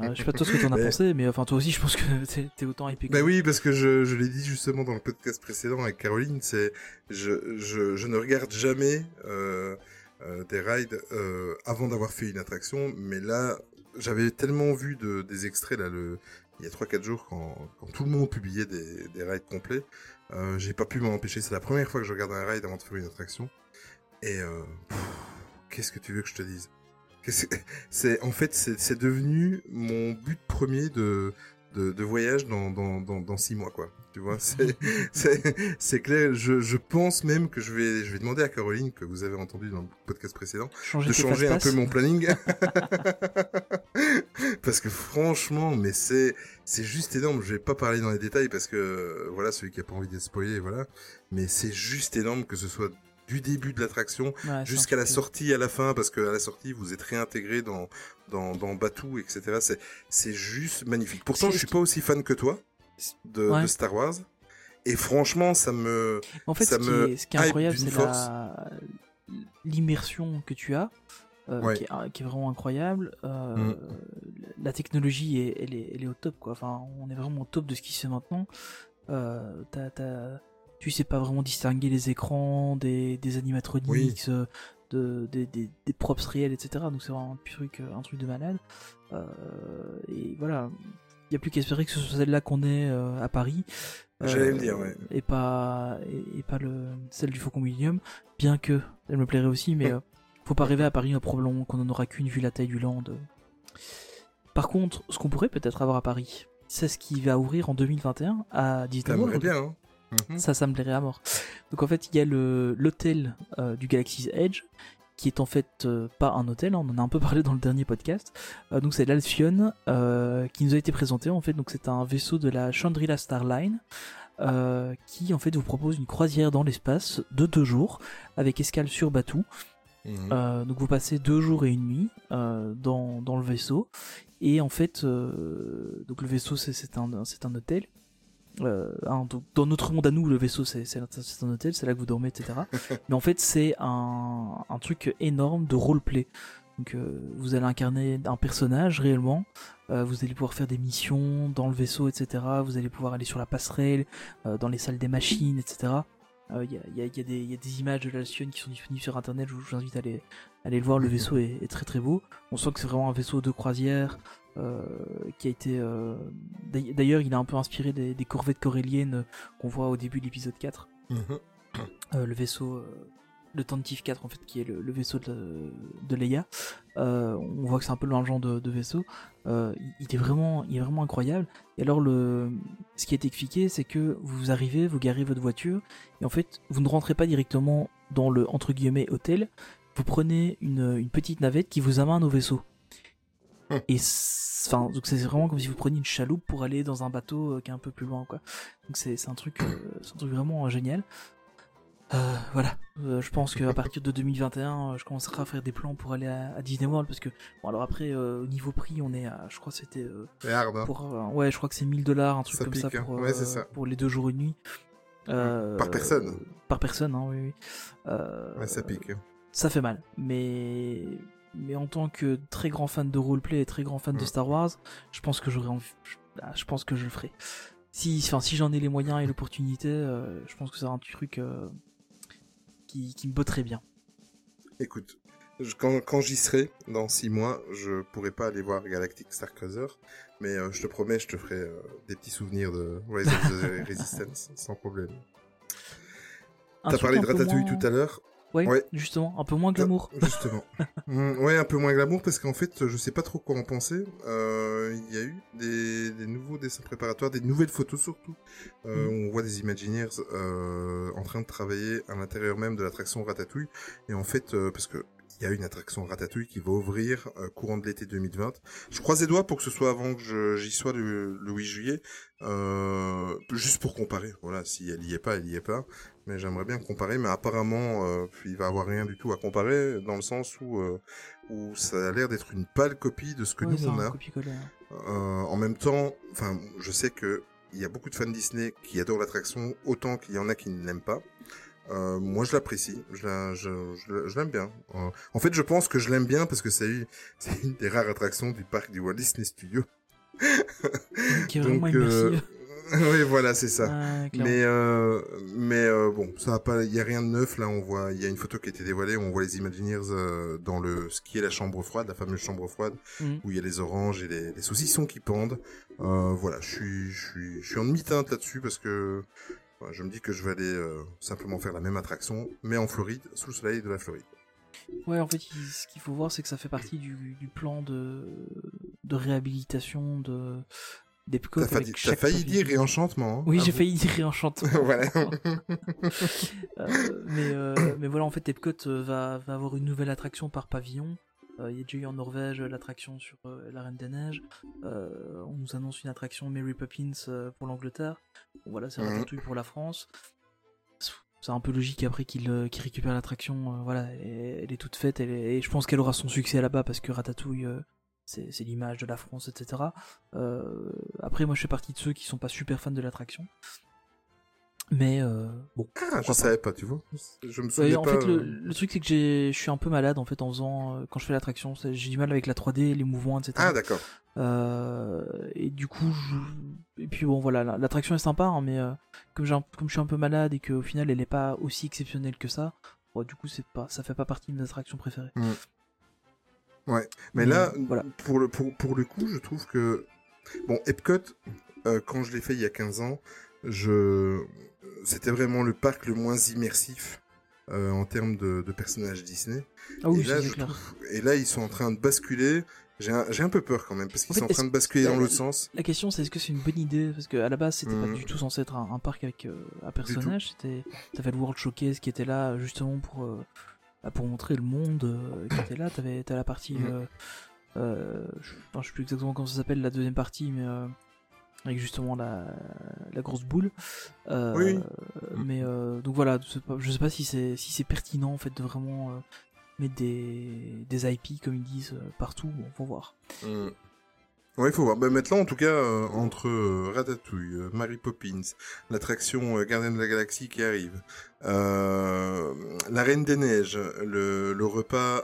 Speaker 1: Euh, je sais pas toi ce que t'en as
Speaker 4: Mais-
Speaker 1: pensé, mais enfin toi aussi, je pense que t'es autant hypé que
Speaker 4: Ben
Speaker 1: moi.
Speaker 4: oui, parce que je, je l'ai dit justement dans le podcast précédent avec Caroline, c'est je, je, je ne regarde jamais euh, euh, des rides avant d'avoir fait une attraction, mais là j'avais tellement vu de, des extraits là le il y a 3-4 jours quand, quand tout le monde publiait des, des rides complets, euh, j'ai pas pu m'en empêcher. C'est la première fois que je regarde un ride avant de faire une attraction, et euh, qu'est-ce que tu veux que je te dise? C'est en fait c'est devenu mon but premier de de, de voyage dans, dans, dans, dans six mois, quoi. Tu vois, c'est, clair. Je, je pense même que je vais, je vais demander à Caroline, que vous avez entendu dans le podcast précédent,
Speaker 1: changer
Speaker 4: de changer un peu mon planning. parce que franchement, mais c'est, c'est juste énorme. Je vais pas parler dans les détails parce que, voilà, celui qui a pas envie d'être spoilé, voilà. Mais c'est juste énorme que ce soit du début de l'attraction
Speaker 1: Ouais,
Speaker 4: jusqu'à la sortie à la fin, parce que à la sortie vous êtes réintégré dans dans dans Batuu, etc. C'est c'est juste magnifique. Pourtant, je suis pas aussi fan que toi de,
Speaker 1: Ouais.
Speaker 4: de Star Wars. Et franchement, ça me
Speaker 1: En fait,
Speaker 4: ça
Speaker 1: ce qui,
Speaker 4: me
Speaker 1: est, ce qui est incroyable, c'est la l'immersion que tu as, euh,
Speaker 4: Ouais.
Speaker 1: qui, est, qui est vraiment incroyable. Euh,
Speaker 4: Mm.
Speaker 1: La technologie, est, elle, est, elle est au top, quoi. Enfin, on est vraiment au top de ce qui se fait maintenant. Euh, t'as- tu sais pas vraiment distinguer les écrans des, des animatronics, euh, de, des, des, des props réels, etc. Donc c'est vraiment un truc, un truc de malade. Euh, et voilà, il n'y a plus qu'à espérer que ce soit celle-là qu'on ait euh, à Paris.
Speaker 4: J'allais
Speaker 1: Euh,
Speaker 4: le dire, ouais.
Speaker 1: Et pas, et, et pas le, celle du Faucon Millennium, bien que elle me plairait aussi, mais euh, faut pas rêver à Paris, euh, probablement qu'on en aura qu'une vu la taille du land. Par contre, ce qu'on pourrait peut-être avoir à Paris, c'est ce qui va ouvrir en 2021 à Disney World.
Speaker 4: bien, hein Mhm.
Speaker 1: Ça, ça me plairait à mort. Donc en fait, il y a l'hôtel euh, du Galaxy's Edge, qui est en fait euh, pas un hôtel, hein, on en a un peu parlé dans le dernier podcast. Euh, donc c'est l'Alcyon euh, qui nous a été présenté en fait. Donc c'est un vaisseau de la Chandrila Star Line euh, qui en fait vous propose une croisière dans l'espace de deux jours avec escale sur Batuu.
Speaker 4: Mhm.
Speaker 1: Euh, donc vous passez deux jours et une nuit euh, dans, dans le vaisseau et en fait euh, donc le vaisseau c'est un c'est un hôtel. Euh, hein, donc, dans notre monde à nous le vaisseau c'est un hôtel c'est là que vous dormez etc. Mais en fait c'est un, un truc énorme de roleplay. Donc euh, vous allez incarner un personnage réellement. Euh, vous allez pouvoir faire des missions dans le vaisseau etc. Vous allez pouvoir aller sur la passerelle, dans les salles des machines etc. Il y, a, y a- y a des- y a des images de l'Alcyon qui sont disponibles sur internet, je vous, je vous invite à aller, à aller le voir, le
Speaker 4: Mhm.
Speaker 1: vaisseau est, est très très beau. On sent que c'est vraiment un vaisseau de croisière euh, qui a été... euh, d'ail- D'ailleurs il est un peu inspiré des, des corvettes coréliennes euh, qu'on voit au début de l'épisode 4.
Speaker 4: Mhm.
Speaker 1: Euh, le vaisseau... le Tantive 4 en fait qui est le, le vaisseau de, de Leia on voit que c'est un peu le même genre de, de vaisseau il, est vraiment il est vraiment incroyable et alors le ce qui est expliqué c'est que vous arrivez vous garez votre voiture et en fait vous ne rentrez pas directement dans le entre guillemets hôtel vous prenez une, une petite navette qui vous amène au vaisseau. Et c'est- enfin donc c'est vraiment comme si vous preniez une chaloupe pour aller dans un bateau euh, qui est un peu plus loin quoi donc c'est un truc euh, c'est un truc vraiment euh, génial euh, voilà, Euh, je pense qu'à partir de 2021, euh, je commencerai à faire des plans pour aller à, à Disney World parce que bon alors après au niveau prix, on est à, je crois c'était
Speaker 4: hard, hein.
Speaker 1: pour, ouais, je crois que c'est 1000 dollars, un truc
Speaker 4: Ça
Speaker 1: comme
Speaker 4: pique,
Speaker 1: ça
Speaker 4: hein. Ouais, ça.
Speaker 1: pour les deux jours et une nuit.
Speaker 4: Par personne.
Speaker 1: Par personne, hein, oui, oui.
Speaker 4: Ouais, ça pique.
Speaker 1: ça fait mal, mais mais en tant que très grand fan de roleplay et très grand fan de. Star Wars, je pense que j'aurais envie, je, ah, je pense que je le ferai. Si, enfin, si j'en ai les moyens et l'opportunité, euh, je pense que c'est un truc euh, qui, qui me botterait bien.
Speaker 4: Écoute, je- quand, quand j'y serai, dans six mois, je pourrai pas aller voir Galactic Star Cruiser, mais euh, je te promets, je te ferai des petits souvenirs de Rise of the Resistance, sans problème. T'as parlé de Ratatouille
Speaker 1: moins-
Speaker 4: tout à l'heure.
Speaker 1: Ouais,
Speaker 4: Ouais.
Speaker 1: justement, un peu moins glamour.
Speaker 4: Euh, Justement. Mm, ouais, un peu moins glamour parce qu'en fait, je sais pas trop quoi en penser. Euh, Il y a eu des, des nouveaux dessins préparatoires, des nouvelles photos surtout. Euh,
Speaker 1: Mm.
Speaker 4: On voit des Imagineers euh, en train de travailler à l'intérieur même de l'attraction Ratatouille. Et en fait, parce que il y a une attraction Ratatouille qui va ouvrir euh, courant de l'été 2020. Je croise les doigts pour que ce soit avant que j'y sois le, le 8 juillet, euh, juste pour comparer. Voilà, si elle y est pas, elle y est pas. Mais j'aimerais bien comparer. Mais apparemment, euh, il va avoir rien du tout à comparer dans le sens où où ça a l'air d'être une pâle copie de ce que
Speaker 1: Ouais,
Speaker 4: nous on a.
Speaker 1: hein.
Speaker 4: En même temps, enfin, je sais que il y a beaucoup de fans Disney qui adorent l'attraction, autant qu'il y en a qui ne l'aiment pas. Euh, moi, je l'apprécie, je la- je- je- je l'aime bien. Euh, en fait, je pense que je l'aime bien parce que c'est une, des rares attractions du parc du Walt Disney Studio.
Speaker 1: Qui est vraiment
Speaker 4: Donc, euh, oui, voilà, c'est ça.
Speaker 1: Clairement.
Speaker 4: Mais euh, mais euh, bon, ça va pas, il y a rien de neuf là. On voit, il y a une photo qui a été dévoilée. On voit les Imagineers dans le ce qui est la chambre froide, la fameuse chambre froide,
Speaker 1: Mhm.
Speaker 4: où il y a les oranges et les, les saucissons qui pendent. Euh, voilà, je suis je suis je suis en demi-teinte là-dessus parce que je me dis que je vais aller euh, simplement faire la même attraction, mais en Floride, sous le soleil de la Floride.
Speaker 1: Ouais, en fait, ce qu'il faut voir, c'est que ça fait partie du, du plan de, de réhabilitation de d'Epcot.
Speaker 4: T'as failli,
Speaker 1: chaque
Speaker 4: failli dire réenchantement. hein
Speaker 1: Oui, j'ai failli dire réenchantement.
Speaker 4: voilà.
Speaker 1: Euh, mais, euh, mais voilà, en fait, Epcot euh, va, va avoir une nouvelle attraction par pavillon. Euh, Il y a déjà eu en Norvège euh, l'attraction sur euh, la Reine des Neiges. Euh, on nous annonce une attraction Mary Poppins pour l'Angleterre. Bon, voilà, c'est
Speaker 4: Mhm.
Speaker 1: Ratatouille pour la France. c'est un peu logique après qu'il récupère l'attraction. voilà, elle, est- elle est toute faite. Elle est- et je pense qu'elle aura son succès là-bas parce que Ratatouille, c'est l'image de la France, etc. Après, moi, je fais partie de ceux qui sont pas super fans de l'attraction. Mais euh, bon.
Speaker 4: Ah, je savais pas, tu vois. Je me
Speaker 1: Ouais,
Speaker 4: souviens
Speaker 1: en
Speaker 4: pas.
Speaker 1: fait, le,
Speaker 4: euh,
Speaker 1: le truc c'est que je suis un peu malade en fait en faisant euh, quand je fais l'attraction. J'ai du mal avec la 3D, les mouvements, etc.
Speaker 4: Ah, d'accord.
Speaker 1: Euh, et du coup, je... et puis bon voilà, la- l'attraction est sympa, hein, mais comme, un- comme je suis un peu malade et qu'au final elle est pas aussi exceptionnelle que ça, bon, du coup c'est pas, ça fait pas partie de mes attractions préférées.
Speaker 4: Ouais. Mais
Speaker 1: Mais,
Speaker 4: là,
Speaker 1: voilà.
Speaker 4: pour, le, pour, pour le coup, je trouve que. Bon, Epcot, quand je l'ai fait il y a 15 ans, je... c'était vraiment le parc le moins immersif euh, en termes de, de personnages Disney.
Speaker 1: Ah oui,
Speaker 4: et, là,
Speaker 1: c'est
Speaker 4: je
Speaker 1: clair.
Speaker 4: trouve- et là, ils sont en train de basculer. J'ai un, peu peur quand même, parce qu'ils
Speaker 1: En fait,
Speaker 4: sont en train de basculer dans
Speaker 1: la-
Speaker 4: l'autre sens.
Speaker 1: La question c'est est-ce que c'est une bonne idée? Parce qu'à la base c'était
Speaker 4: Mhm.
Speaker 1: pas du tout censé être un, un parc avec euh, un personnage, c'était t'avais le World Showcase qui était là justement pour euh, bah, pour montrer le monde qui était là. T'avais t'as la partie, euh, je, enfin, je sais plus exactement comment ça s'appelle la deuxième partie, mais avec justement la, la grosse boule. Euh,
Speaker 4: Oui.
Speaker 1: Mais euh, donc voilà, je sais pas si c'est si c'est pertinent en fait de vraiment euh, mettre des des IP comme ils disent partout. Bon, faut voir.
Speaker 4: Mm. Ouais, il faut voir. Bah, maintenant, en tout cas, entre Ratatouille, Mary Poppins, l'attraction Gardien de la Galaxie qui arrive, la Reine des Neiges, le, le repas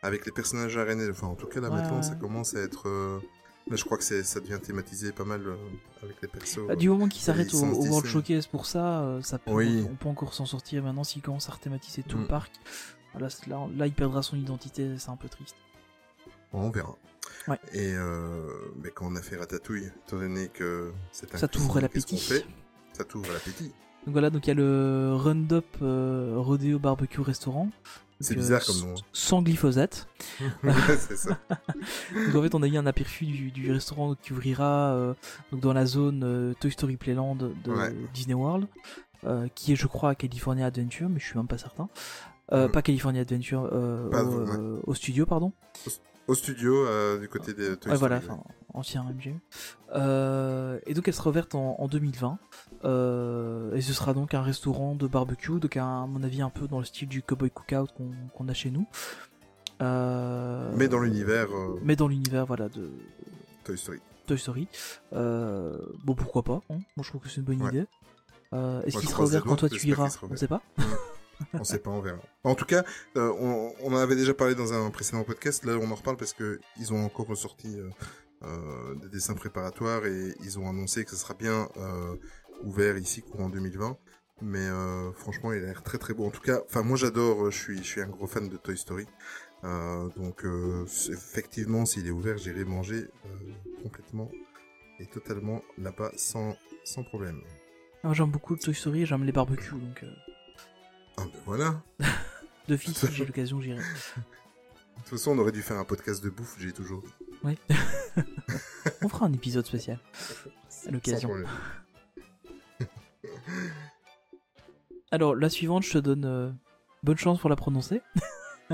Speaker 4: avec les personnages la Reine Enfin, en tout cas, là,
Speaker 1: Ouais,
Speaker 4: maintenant,
Speaker 1: ouais.
Speaker 4: ça commence à être... euh, Là, je crois que ça devient thématisé pas mal euh, avec les persos.
Speaker 1: Bah, du moment qu'il s'arrête au,
Speaker 4: licence
Speaker 1: au World. Showcase pour ça, euh, ça peut,
Speaker 4: Oui.
Speaker 1: on peut encore s'en sortir. Maintenant, s'il commence à rethématiser tout le
Speaker 4: Mm.
Speaker 1: parc, c'est- là, là, il perdra son identité, c'est un peu triste.
Speaker 4: Bon, on verra.
Speaker 1: Ouais.
Speaker 4: Et euh, mais quand on a fait Ratatouille, étant donné que c'est un
Speaker 1: Ça t'ouvre l'appétit.
Speaker 4: Ça t'ouvre l'appétit.
Speaker 1: Donc voilà, donc il y a le Roundup euh, Rodeo Barbecue Restaurant.
Speaker 4: C'est bizarre comme nom.
Speaker 1: Sans glyphosate.
Speaker 4: C'est ça.
Speaker 1: Donc en fait, on a eu un aperçu du, du restaurant qui ouvrira euh, donc dans la zone euh, Toy Story Playland de
Speaker 4: Ouais.
Speaker 1: Disney World, euh, qui est, je crois, à California Adventure, mais je suis même pas certain. Euh,
Speaker 4: Mm.
Speaker 1: Pas California Adventure,
Speaker 4: Pas-
Speaker 1: au,
Speaker 4: ouais.
Speaker 1: au studio, pardon.
Speaker 4: Au studio, du côté des Toy
Speaker 1: Ouais,
Speaker 4: Story,
Speaker 1: voilà, ancien MGM. Et donc elle sera ouverte en, en 2020. Euh, et ce sera donc un restaurant de barbecue, donc un- à mon avis un peu dans le style du Cowboy Cookout qu'on a chez nous. Euh,
Speaker 4: Mais dans l'univers euh,
Speaker 1: Mais dans l'univers, voilà, de
Speaker 4: Toy Story.
Speaker 1: Toy Story. Bon, pourquoi pas hein. Moi je trouve que c'est une bonne
Speaker 4: Ouais.
Speaker 1: idée. Est-ce qu'il sera ouvert quand toi tu iras
Speaker 4: sera
Speaker 1: On
Speaker 4: ouvert.
Speaker 1: sait pas.
Speaker 4: On sait pas, on verra. En tout cas, on, on en avait déjà parlé dans un précédent podcast. Là, on en reparle parce que ils ont encore ressorti des dessins préparatoires et ils ont annoncé que ce sera bien ouvert ici courant 2020. Mais euh, franchement, il a l'air très très beau. En tout cas, enfin moi j'adore. euh, Je suis je suis un gros fan de Toy Story. Euh, donc effectivement, s'il est ouvert, j'irai manger complètement et totalement là-bas sans sans problème.
Speaker 1: J'aime beaucoup Toy Story j'aime les barbecues, donc
Speaker 4: Ah ben voilà.
Speaker 1: de fils, si j'ai l'occasion, j'irai.
Speaker 4: De toute façon, on aurait dû faire un podcast de bouffe. J'ai toujours dit.
Speaker 1: Oui. On fera un épisode spécial. À l'occasion. Alors, la suivante, je te donne euh, bonne chance pour la prononcer.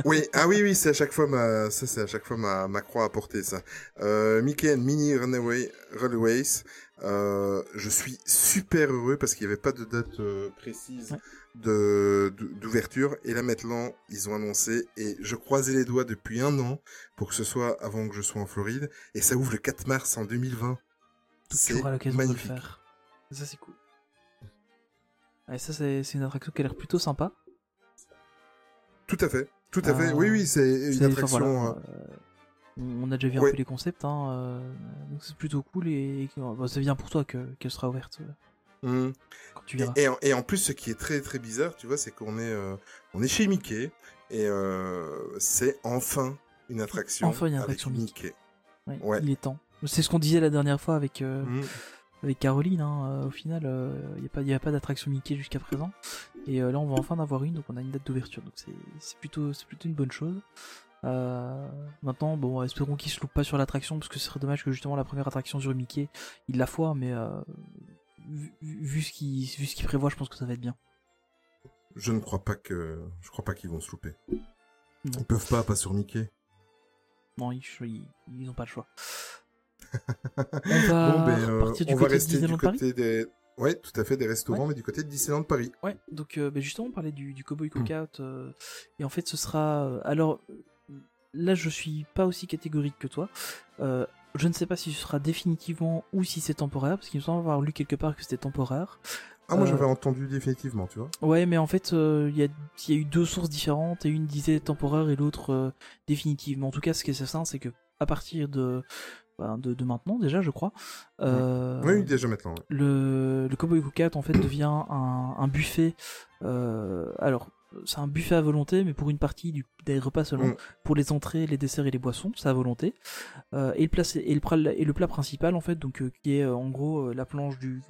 Speaker 4: Oui, ah oui, oui, c'est à chaque fois ma, ça c'est à chaque fois ma, ma croix à porter ça. Euh, Mickey and Minnie Runaway Railways. Euh, je suis super heureux parce qu'il n'y avait pas de date euh, précise de d'ouverture et là maintenant ils ont annoncé et je croisais les doigts depuis un an pour que ce soit avant que je sois en Floride et ça ouvre le 4 mars en 2020.
Speaker 1: Donc, tu
Speaker 4: C'est
Speaker 1: auras l'occasion de le
Speaker 4: magnifique.
Speaker 1: faire. Ça, c'est cool. Ouais, ça, c'est une attraction qui a l'air plutôt sympa.
Speaker 4: Tout à fait, tout à
Speaker 1: Euh,
Speaker 4: fait. Oui, oui, c'est une
Speaker 1: enfin,
Speaker 4: attraction.
Speaker 1: voilà,
Speaker 4: euh,
Speaker 1: euh, on a déjà vu un peu les concepts, hein, euh, donc c'est plutôt cool et, et bah, c'est bien pour toi que- qu'elle sera ouverte euh,
Speaker 4: hum.
Speaker 1: quand tu.
Speaker 4: Et, et en, et en plus, ce qui est très très bizarre, tu vois, c'est qu'on est, euh, on est chez Mickey et euh, c'est enfin une attraction.
Speaker 1: Enfin une attraction Mickey. Ouais,
Speaker 4: ouais.
Speaker 1: Il est temps. C'est ce qu'on disait la dernière fois avec, euh,
Speaker 4: Mm.
Speaker 1: Avec Caroline. hein, euh, au final, il n'y a pas, y a pas d'attraction Mickey jusqu'à présent. Et euh, là, on va enfin en avoir une, donc on a une date d'ouverture. Donc c'est plutôt, c'est plutôt une bonne chose. Euh, maintenant, bon, espérons qu'il se loupe pas sur l'attraction, parce que ce serait dommage que justement la première attraction sur Mickey, il la foire, mais euh, vu, vu ce qu'il qu'il prévoit, je pense que ça va être bien.
Speaker 4: Je ne crois pas que, je crois pas qu'ils vont se louper.
Speaker 1: Non.
Speaker 4: Ils peuvent pas, pas sur Mickey.
Speaker 1: Non, ils, ils, ils ont pas le choix. On va
Speaker 4: bon, ben, euh,
Speaker 1: partir du
Speaker 4: on va
Speaker 1: côté de
Speaker 4: rester du
Speaker 1: Disneyland Paris
Speaker 4: côté des. Ouais, tout à fait, des restaurants, mais du côté de Disneyland Paris.
Speaker 1: Ouais, donc euh, bah, justement, on parlait du, du Cowboy Cookout, euh, et en fait, ce sera. euh, alors, là, je suis pas aussi catégorique que toi. Je ne sais pas si ce sera définitivement ou si c'est temporaire, parce qu'il me semble avoir lu quelque part que c'était temporaire.
Speaker 4: Ah, moi j'avais entendu définitivement, tu vois.
Speaker 1: Ouais, mais en fait, il y, a, il y a eu deux sources différentes, et une disait temporaire et l'autre définitive. Mais en tout cas, ce qui est certain, c'est que à partir de, ben, de, de maintenant, déjà, je crois, euh,
Speaker 4: Oui, déjà maintenant. ouais.
Speaker 1: le, le Cowboy Cookout en fait devient un, un buffet. euh, alors, c'est un buffet à volonté, mais pour une partie du, des repas seulement.
Speaker 4: Mm.
Speaker 1: Pour les entrées, les desserts et les boissons, c'est à volonté. Euh, et, le plat, et, le plat, et le plat principal, en fait, donc, euh, qui est en gros la planche du,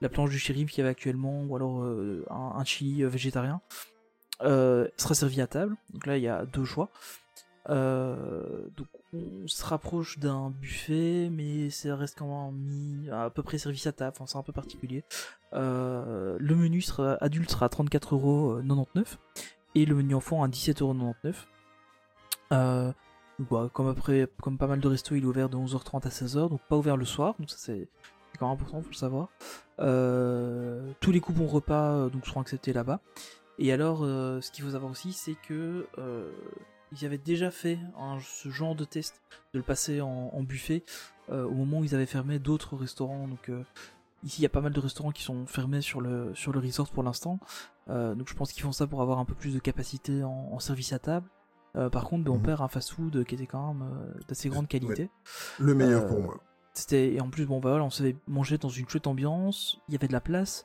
Speaker 1: la planche du shérif qu'il y avait actuellement, ou alors un, un chili végétarien, sera servi à table. Donc là, il y a deux choix. Euh, donc on se rapproche d'un buffet, mais ça reste quand même mis à peu près service à table. Enfin, c'est un peu particulier. Euh, le menu sera adulte sera à 34,99€ et le menu enfant à 17,99€. Euh, donc, bah, comme après, comme pas mal de restos, il est ouvert de 11h30 à 16h, donc pas ouvert le soir. Donc ça c'est quand même important, faut le savoir. Euh, tous les coupons repas euh, donc seront acceptés là-bas. Et alors, euh, ce qu'il faut savoir aussi, c'est que euh, ils avaient déjà fait un- ce genre de test de le passer en, en buffet euh, au moment où ils avaient fermé d'autres restaurants. Donc euh, ici, il y a pas mal de restaurants qui sont fermés sur le sur le resort pour l'instant. Euh, donc je pense qu'ils font ça pour avoir un peu plus de capacité en, en service à table. Par contre, ben, on
Speaker 4: Mhm.
Speaker 1: perd un fast-food qui était quand même d'assez grande qualité.
Speaker 4: Le meilleur pour moi.
Speaker 1: C'était et en plus bon bah voilà, on s'est mangé dans une chouette ambiance, il y avait de la place,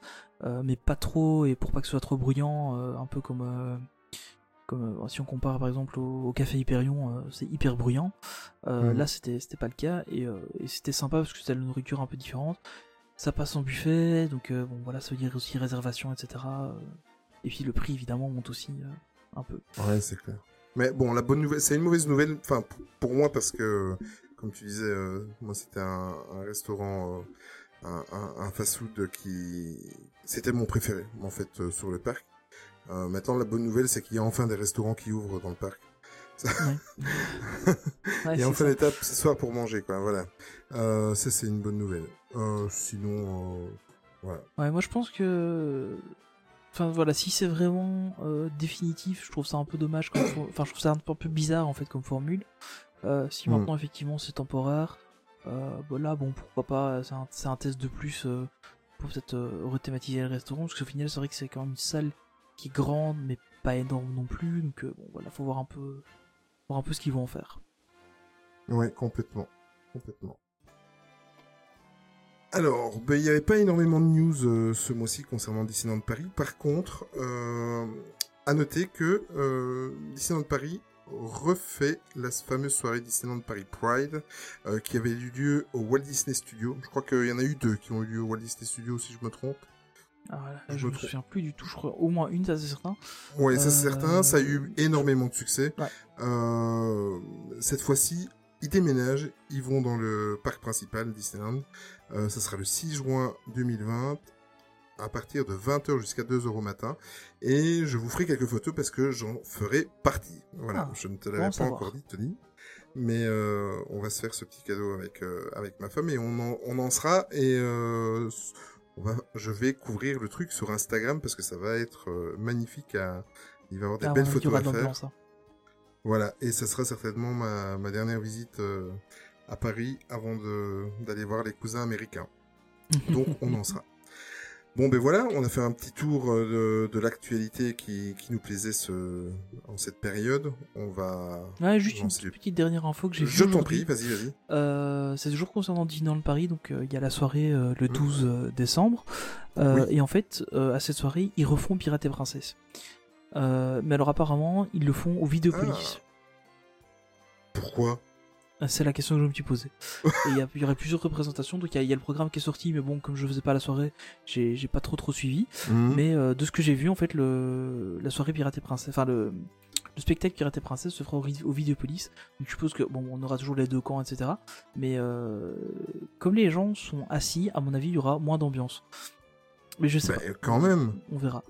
Speaker 1: mais pas trop et pour pas que ce soit trop bruyant, un peu comme euh, comme euh, si on compare par exemple au, au café Hyperion, euh, c'est hyper bruyant. Euh,
Speaker 4: Mhm.
Speaker 1: Là c'était pas le cas et, et c'était sympa parce que c'était la nourriture un peu différente. Ça passe en buffet, donc bon voilà, ça veut dire aussi réservation, etc. et puis le prix évidemment monte aussi un peu.
Speaker 4: Ouais, c'est clair. Mais bon, la bonne nouvelle, c'est une mauvaise nouvelle, enfin, pour moi, parce que, comme tu disais, euh, moi, c'était un, un restaurant, euh, un, un, un fast-food qui, c'était mon préféré, en fait, euh, sur le parc. Euh, maintenant, la bonne nouvelle, c'est qu'il y a enfin des restaurants qui ouvrent dans le parc.
Speaker 1: Ouais,
Speaker 4: Il y a enfin tables ce soir pour manger, quoi, voilà. Euh, ça, c'est une bonne nouvelle. Euh, sinon, euh, voilà.
Speaker 1: Ouais, moi je pense que. Enfin voilà, si c'est vraiment définitif, je trouve ça un peu dommage. Comme for- Enfin, je trouve ça un peu, bizarre en fait comme formule. Si
Speaker 4: Mm.
Speaker 1: maintenant effectivement c'est temporaire, bah là bon pourquoi pas, c'est un, test de plus pour peut-être rethématiser le restaurant. Parce qu'au final, c'est vrai que c'est quand même une salle qui est grande mais pas énorme non plus. Donc euh, bon voilà, faut voir un peu, voir un peu ce qu'ils vont en faire.
Speaker 4: Ouais, complètement. Complètement. Alors, ben, il n'y avait pas énormément de news euh, ce mois-ci concernant Disneyland Paris. Par contre, euh, à noter que euh, Disneyland Paris refait la fameuse soirée Disneyland Paris Pride qui avait eu lieu au Walt Disney Studio. Je crois qu'il y en a eu deux qui ont eu lieu au Walt Disney Studio, si je me trompe.
Speaker 1: Là,
Speaker 4: Je
Speaker 1: je
Speaker 4: me trompe.
Speaker 1: souviens plus du tout, je crois au moins une, ça c'est certain.
Speaker 4: Ouais, ça c'est
Speaker 1: Euh,
Speaker 4: certain, ça a eu énormément de succès.
Speaker 1: Ouais.
Speaker 4: Euh, cette fois-ci, ils déménagent, ils vont dans le parc principal Disneyland. Euh, ça sera le 6 juin 2020 à partir de 20h jusqu'à 2h au matin. Et je vous ferai quelques photos parce que j'en ferai partie. Voilà,
Speaker 1: Ah,
Speaker 4: je ne te l'avais pas
Speaker 1: savoir.
Speaker 4: encore dit, Tony. Mais euh, on va se faire ce petit cadeau avec, euh, avec ma femme et on en, on en sera. Et on va, je vais couvrir le truc sur Instagram parce que ça va être euh, magnifique. À... Il va y avoir des
Speaker 1: Ah,
Speaker 4: belles photos à faire. Voilà, et ça sera certainement ma, ma dernière visite euh, à Paris avant d'aller voir les cousins américains. Donc on en sera. Bon ben voilà, on a fait un petit tour euh, de, de l'actualité qui, qui nous plaisait ce, en cette période. On va...
Speaker 1: Ouais, juste une petite, dernière info que j'ai
Speaker 4: Je t'en prie, vas-y, vas-y.
Speaker 1: Euh, c'est toujours concernant Disneyland Paris, donc euh, il y a la soirée euh, le 12 euh, décembre.
Speaker 4: Oui.
Speaker 1: Et en fait, à cette soirée, ils refont Pirates et Princesse. Mais alors apparemment, ils le font au Vidéopolis.
Speaker 4: Pourquoi?
Speaker 1: Euh, C'est la question que je me suis posée. Et il y, aurait plusieurs représentations, donc il y, a- il y a le programme qui est sorti, mais bon, comme je faisais pas la soirée, j'ai j'ai pas trop trop suivi.
Speaker 4: Mhm.
Speaker 1: Mais euh, de ce que j'ai vu, en fait, le, la soirée Pirates et Princesse, enfin le, le spectacle Pirates et Princesse se fera au, au Vidéopolis. Donc je suppose que bon, on aura toujours les deux camps, etc. Mais euh, comme les gens sont assis, à mon avis, il y aura moins d'ambiance. Mais je sais
Speaker 4: Bah,
Speaker 1: pas.
Speaker 4: quand même.
Speaker 1: On verra.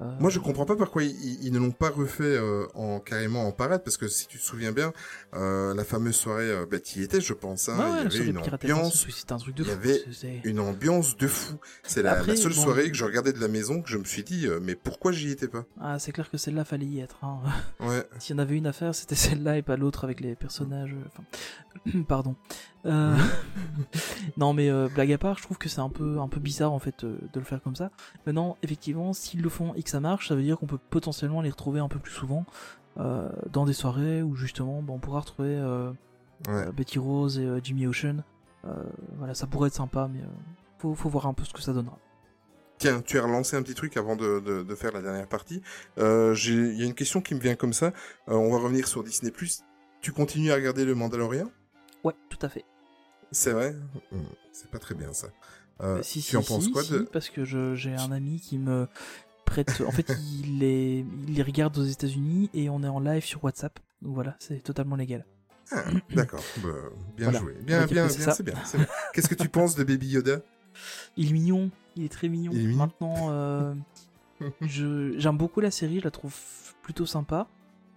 Speaker 1: Euh,
Speaker 4: Moi, je comprends pas pourquoi ils, ils- ne l'ont pas refait euh, en carrément en parade, parce que si tu te souviens bien, euh, la fameuse soirée, euh, bah, t'y étais, je pense. Hein,
Speaker 1: ouais, ouais,
Speaker 4: il y avait une ambiance,
Speaker 1: c'était un truc de
Speaker 4: il y
Speaker 1: fou.
Speaker 4: avait
Speaker 1: c'est- c'est-
Speaker 4: une ambiance de fou. C'est la, seule
Speaker 1: bon.
Speaker 4: soirée que je regardais de la maison que je me suis dit, euh, mais pourquoi j'y étais pas?
Speaker 1: Ah, c'est clair que celle-là fallait y être. Hein.
Speaker 4: Ouais.
Speaker 1: S'il y en avait une à faire, c'était celle-là et pas l'autre avec les personnages. euh, Enfin, pardon. Euh, non, mais euh, blague à part, je trouve que c'est un peu, un peu bizarre en fait euh, de le faire comme ça. Maintenant, effectivement, s'ils le font et que ça marche, ça veut dire qu'on peut potentiellement les retrouver un peu plus souvent dans des soirées où justement, bah, on pourra retrouver
Speaker 4: Ouais.
Speaker 1: Betty Rose et Jimmy Ocean. Voilà, ça pourrait être sympa, mais faut, faut voir un peu ce que ça donnera.
Speaker 4: Tiens, tu as relancé un petit truc avant de, de, de faire la dernière partie. Il y a une question qui me vient comme ça. On va revenir sur Disney+. Tu continues à regarder Le Mandalorian?
Speaker 1: Ouais, tout à fait.
Speaker 4: C'est vrai? Hum, C'est pas très bien ça. Euh,
Speaker 1: Euh, si,
Speaker 4: tu
Speaker 1: si,
Speaker 4: en penses
Speaker 1: si,
Speaker 4: quoi
Speaker 1: si,
Speaker 4: de...
Speaker 1: Parce que j'ai un ami qui me prête. En fait, il les, il les regarde aux États-Unis et on est en live sur WhatsApp. Donc voilà, c'est totalement légal.
Speaker 4: Ah, d'accord. Bah, bien
Speaker 1: Voilà.
Speaker 4: joué. Bien, bien,
Speaker 1: c'est
Speaker 4: bien, c'est bien. Qu'est-ce que tu penses de Baby Yoda?
Speaker 1: Il est mignon, il est très mignon.
Speaker 4: Il est mignon.
Speaker 1: Maintenant, euh, j'aime beaucoup la série, je la trouve plutôt sympa.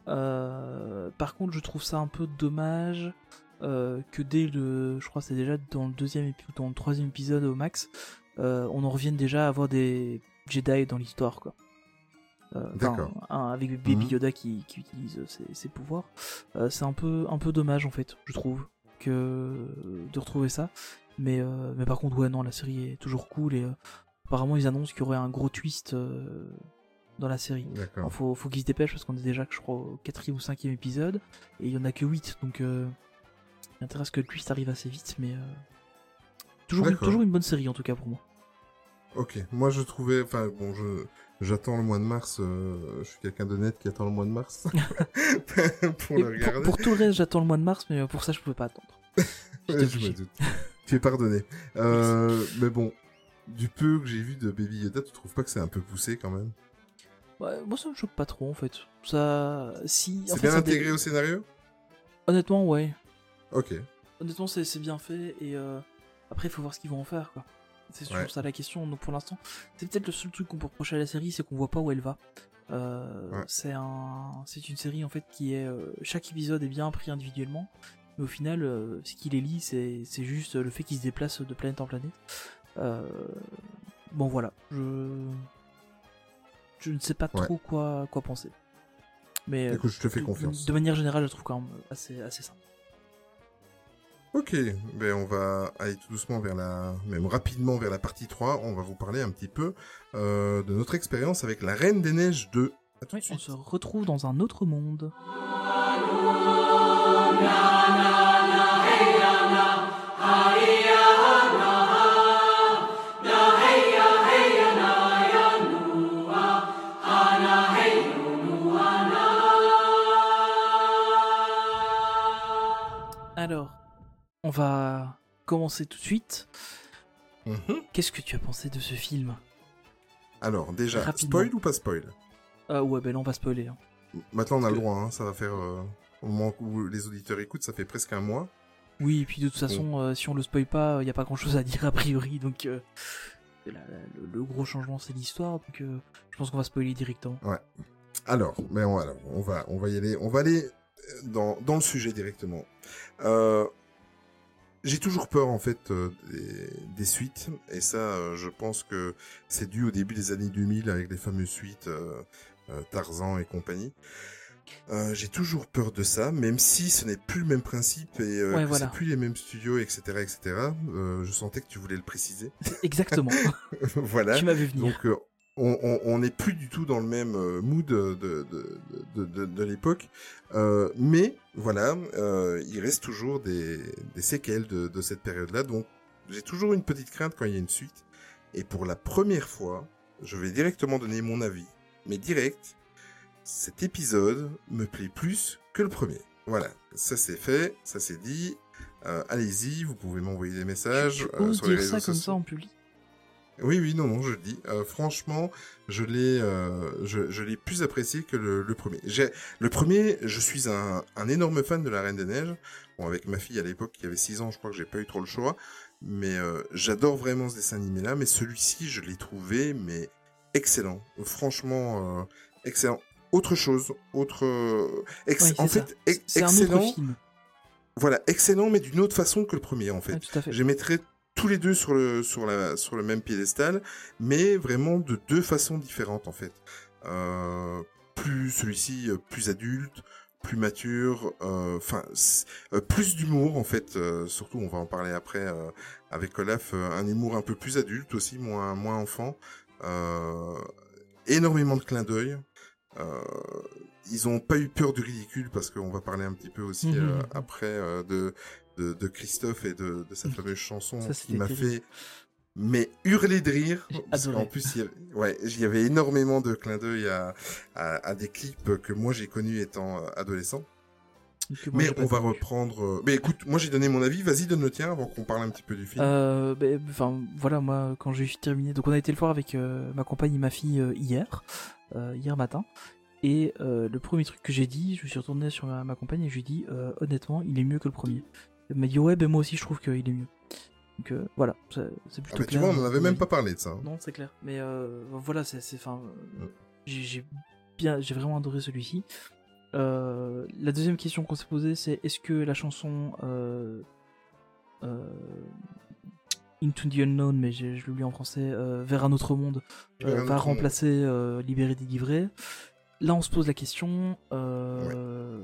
Speaker 1: Euh, par contre, je trouve ça un peu dommage euh, que dès le, je crois que c'est déjà dans le deuxième épi- ou dans le troisième épisode au max, euh, on en revienne déjà à avoir des Jedi dans l'histoire, quoi. Euh,
Speaker 4: D'accord.
Speaker 1: avec Baby
Speaker 4: Mhm.
Speaker 1: Yoda qui, qui utilise ses, ses pouvoirs. C'est un peu, un peu dommage en fait, je trouve, que de retrouver ça. Mais, mais par contre, ouais, non, la série est toujours cool et apparemment ils annoncent qu'il y aurait un gros twist dans la série.
Speaker 4: D'accord.
Speaker 1: Alors, faut, faut qu'ils se dépêchent parce qu'on est déjà, je crois, au quatrième ou cinquième épisode et il y en a que 8 donc il intéresse que le twist arrive assez vite, mais euh, toujours, une, toujours une bonne série en tout cas pour moi.
Speaker 4: Ok. Moi, je trouvais... Enfin, bon, je... J'attends le mois de mars. euh, Je suis quelqu'un de net qui attend le mois de mars pour
Speaker 1: Et
Speaker 4: le regarder.
Speaker 1: pour, pour tout le reste, j'attends le mois de mars, mais euh, pour ça, je pouvais pas attendre.
Speaker 4: Je me doute. tu es pardonné. Euh, mais bon, du peu que j'ai vu de Baby Yoda, tu trouves pas que c'est un peu poussé quand même?
Speaker 1: Ouais, moi, ça me choque pas trop en fait. Ça, si.
Speaker 4: C'est
Speaker 1: fait,
Speaker 4: bien
Speaker 1: dé-
Speaker 4: intégré au scénario?
Speaker 1: Honnêtement, ouais.
Speaker 4: Ok.
Speaker 1: Honnêtement, c'est bien fait et euh, après, il faut voir ce qu'ils vont en faire, quoi. C'est toujours
Speaker 4: Ouais.
Speaker 1: ça la question. Donc pour l'instant, c'est peut-être le seul truc qu'on peut reprocher à la série, c'est qu'on voit pas où elle va. Euh,
Speaker 4: Ouais.
Speaker 1: C'est un, c'est une série en fait qui est euh, chaque épisode est bien pris individuellement, mais au final, ce qui les lie, c'est c'est juste le fait qu'ils se déplacent de planète en planète. Euh, bon voilà, je je ne sais pas
Speaker 4: Ouais.
Speaker 1: trop quoi quoi penser. Mais
Speaker 4: Écoute, je te fais
Speaker 1: de-
Speaker 4: confiance.
Speaker 1: De manière générale, je trouve quand même assez assez sympa.
Speaker 4: Ok, ben on va aller tout doucement vers la, même rapidement vers la partie 3. On va vous parler un petit peu euh, de notre expérience avec la Reine des Neiges 2. À tout
Speaker 1: Oui,
Speaker 4: de
Speaker 1: on se retrouve dans un autre monde. Alors, on va commencer tout de suite.
Speaker 4: Mhm.
Speaker 1: Qu'est-ce que tu as pensé de ce film
Speaker 4: Alors, déjà,
Speaker 1: Rapidement.
Speaker 4: spoil ou pas spoil?
Speaker 1: Ah ouais, ben là on va spoiler. hein.
Speaker 4: Maintenant, on a le droit, hein, ça va faire, euh, au moment où les auditeurs écoutent, ça fait presque un mois.
Speaker 1: Oui, et puis de toute façon, euh, si on le spoil pas, il n'y a pas grand chose à dire a priori, donc euh, la- la- le, le gros changement c'est l'histoire, donc euh, je pense qu'on va spoiler directement.
Speaker 4: Alors, mais on, alors, on va, on va y aller, on va aller euh, dans, dans le sujet directement. Euh, j'ai toujours peur en fait euh, des, des suites, et ça, euh, je pense que c'est dû au début des années 2000 avec les fameuses suites euh, euh, Tarzan et compagnie. Euh, j'ai toujours peur de ça, même si ce n'est plus le même principe et euh,
Speaker 1: Ouais, voilà.
Speaker 4: c'est plus les mêmes studios, etc., etc. Euh, je sentais que tu voulais le préciser.
Speaker 1: Exactement,
Speaker 4: voilà.
Speaker 1: tu m'avais venir.
Speaker 4: Donc, on on- on n'est plus du tout dans le même euh, mood de, de, de, de, de- l'époque. Euh, mais, voilà, euh, il reste toujours des, des séquelles de, de cette période-là. Donc, j'ai toujours une petite crainte quand il y a une suite. Et pour la première fois, je vais directement donner mon avis. Mais direct, cet épisode me plaît plus que le premier. Voilà, ça c'est fait, ça c'est dit. Euh, Allez-y, vous pouvez m'envoyer des messages
Speaker 1: tu
Speaker 4: euh,
Speaker 1: oses
Speaker 4: sur les
Speaker 1: dire
Speaker 4: réseaux
Speaker 1: ça comme ça en public
Speaker 4: Oui, oui, non, non, je le dis. Euh, franchement, je l'ai, euh, je, je l'ai plus apprécié que le, le premier. J'ai, le premier, je suis un, un énorme fan de la Reine des Neiges. Bon, avec ma fille à l'époque qui avait 6 ans, je crois que j'ai pas eu trop le choix. Mais euh, j'adore vraiment ce dessin animé-là. Mais celui-ci, je l'ai trouvé, mais excellent. Franchement, excellent. Autre chose, autre, ex-
Speaker 1: Ouais, c'est
Speaker 4: en fait, excellent. Voilà, excellent, mais d'une autre façon que le premier, en fait.
Speaker 1: À fait.
Speaker 4: Je les mettrais tous les deux sur le, sur la, sur le même piédestal, mais vraiment de deux façons différentes, en fait. Euh, plus celui-ci, euh, plus adulte, plus mature, euh, enfin, euh, plus d'humour, en fait. euh, surtout, on va en parler après euh, avec Olaf, un humour un peu plus adulte aussi, moins, moins enfant. Euh, énormément de clins d'œil. Euh, ils ont pas eu peur du ridicule parce qu'on va parler un petit peu aussi
Speaker 1: Mhm.
Speaker 4: euh, après euh, de, de de Christophe et de, de sa
Speaker 1: Mhm.
Speaker 4: fameuse chanson
Speaker 1: Ça,
Speaker 4: qui m'a fait mais hurler de rire parce qu'en plus il y avait, ouais il y avait énormément de clins d'œil à, à à des clips que moi j'ai connus étant euh, adolescent. Mais on va reprendre euh, mais écoute moi j'ai donné mon avis. Vas-y donne le tien avant qu'on parle un petit peu du film.
Speaker 1: Euh, ben, enfin voilà moi quand j'ai terminé donc on a été le voir avec euh, ma compagne et ma fille euh, hier hier matin. Et le premier truc que j'ai dit je me suis retourné sur ma, ma compagne et je lui ai dit honnêtement il est mieux que le premier m'a dit ouais ben moi aussi je trouve qu'il est mieux donc euh, voilà c'est
Speaker 4: Ah,
Speaker 1: plutôt
Speaker 4: mais tu
Speaker 1: clair
Speaker 4: vois on en avait
Speaker 1: Oui.
Speaker 4: même pas parlé de ça hein.
Speaker 1: non c'est clair mais euh, voilà c'est enfin euh,
Speaker 4: Mm.
Speaker 1: j'ai j'ai bien j'ai vraiment adoré celui-ci Euh, la deuxième question qu'on s'est posée c'est est-ce que la chanson euh, euh, Into the Unknown, mais je l'oublie en français, euh, vers un autre monde, euh,
Speaker 4: un
Speaker 1: va
Speaker 4: autre
Speaker 1: remplacer euh, Libéré délivré. Là, on se pose la question. euh,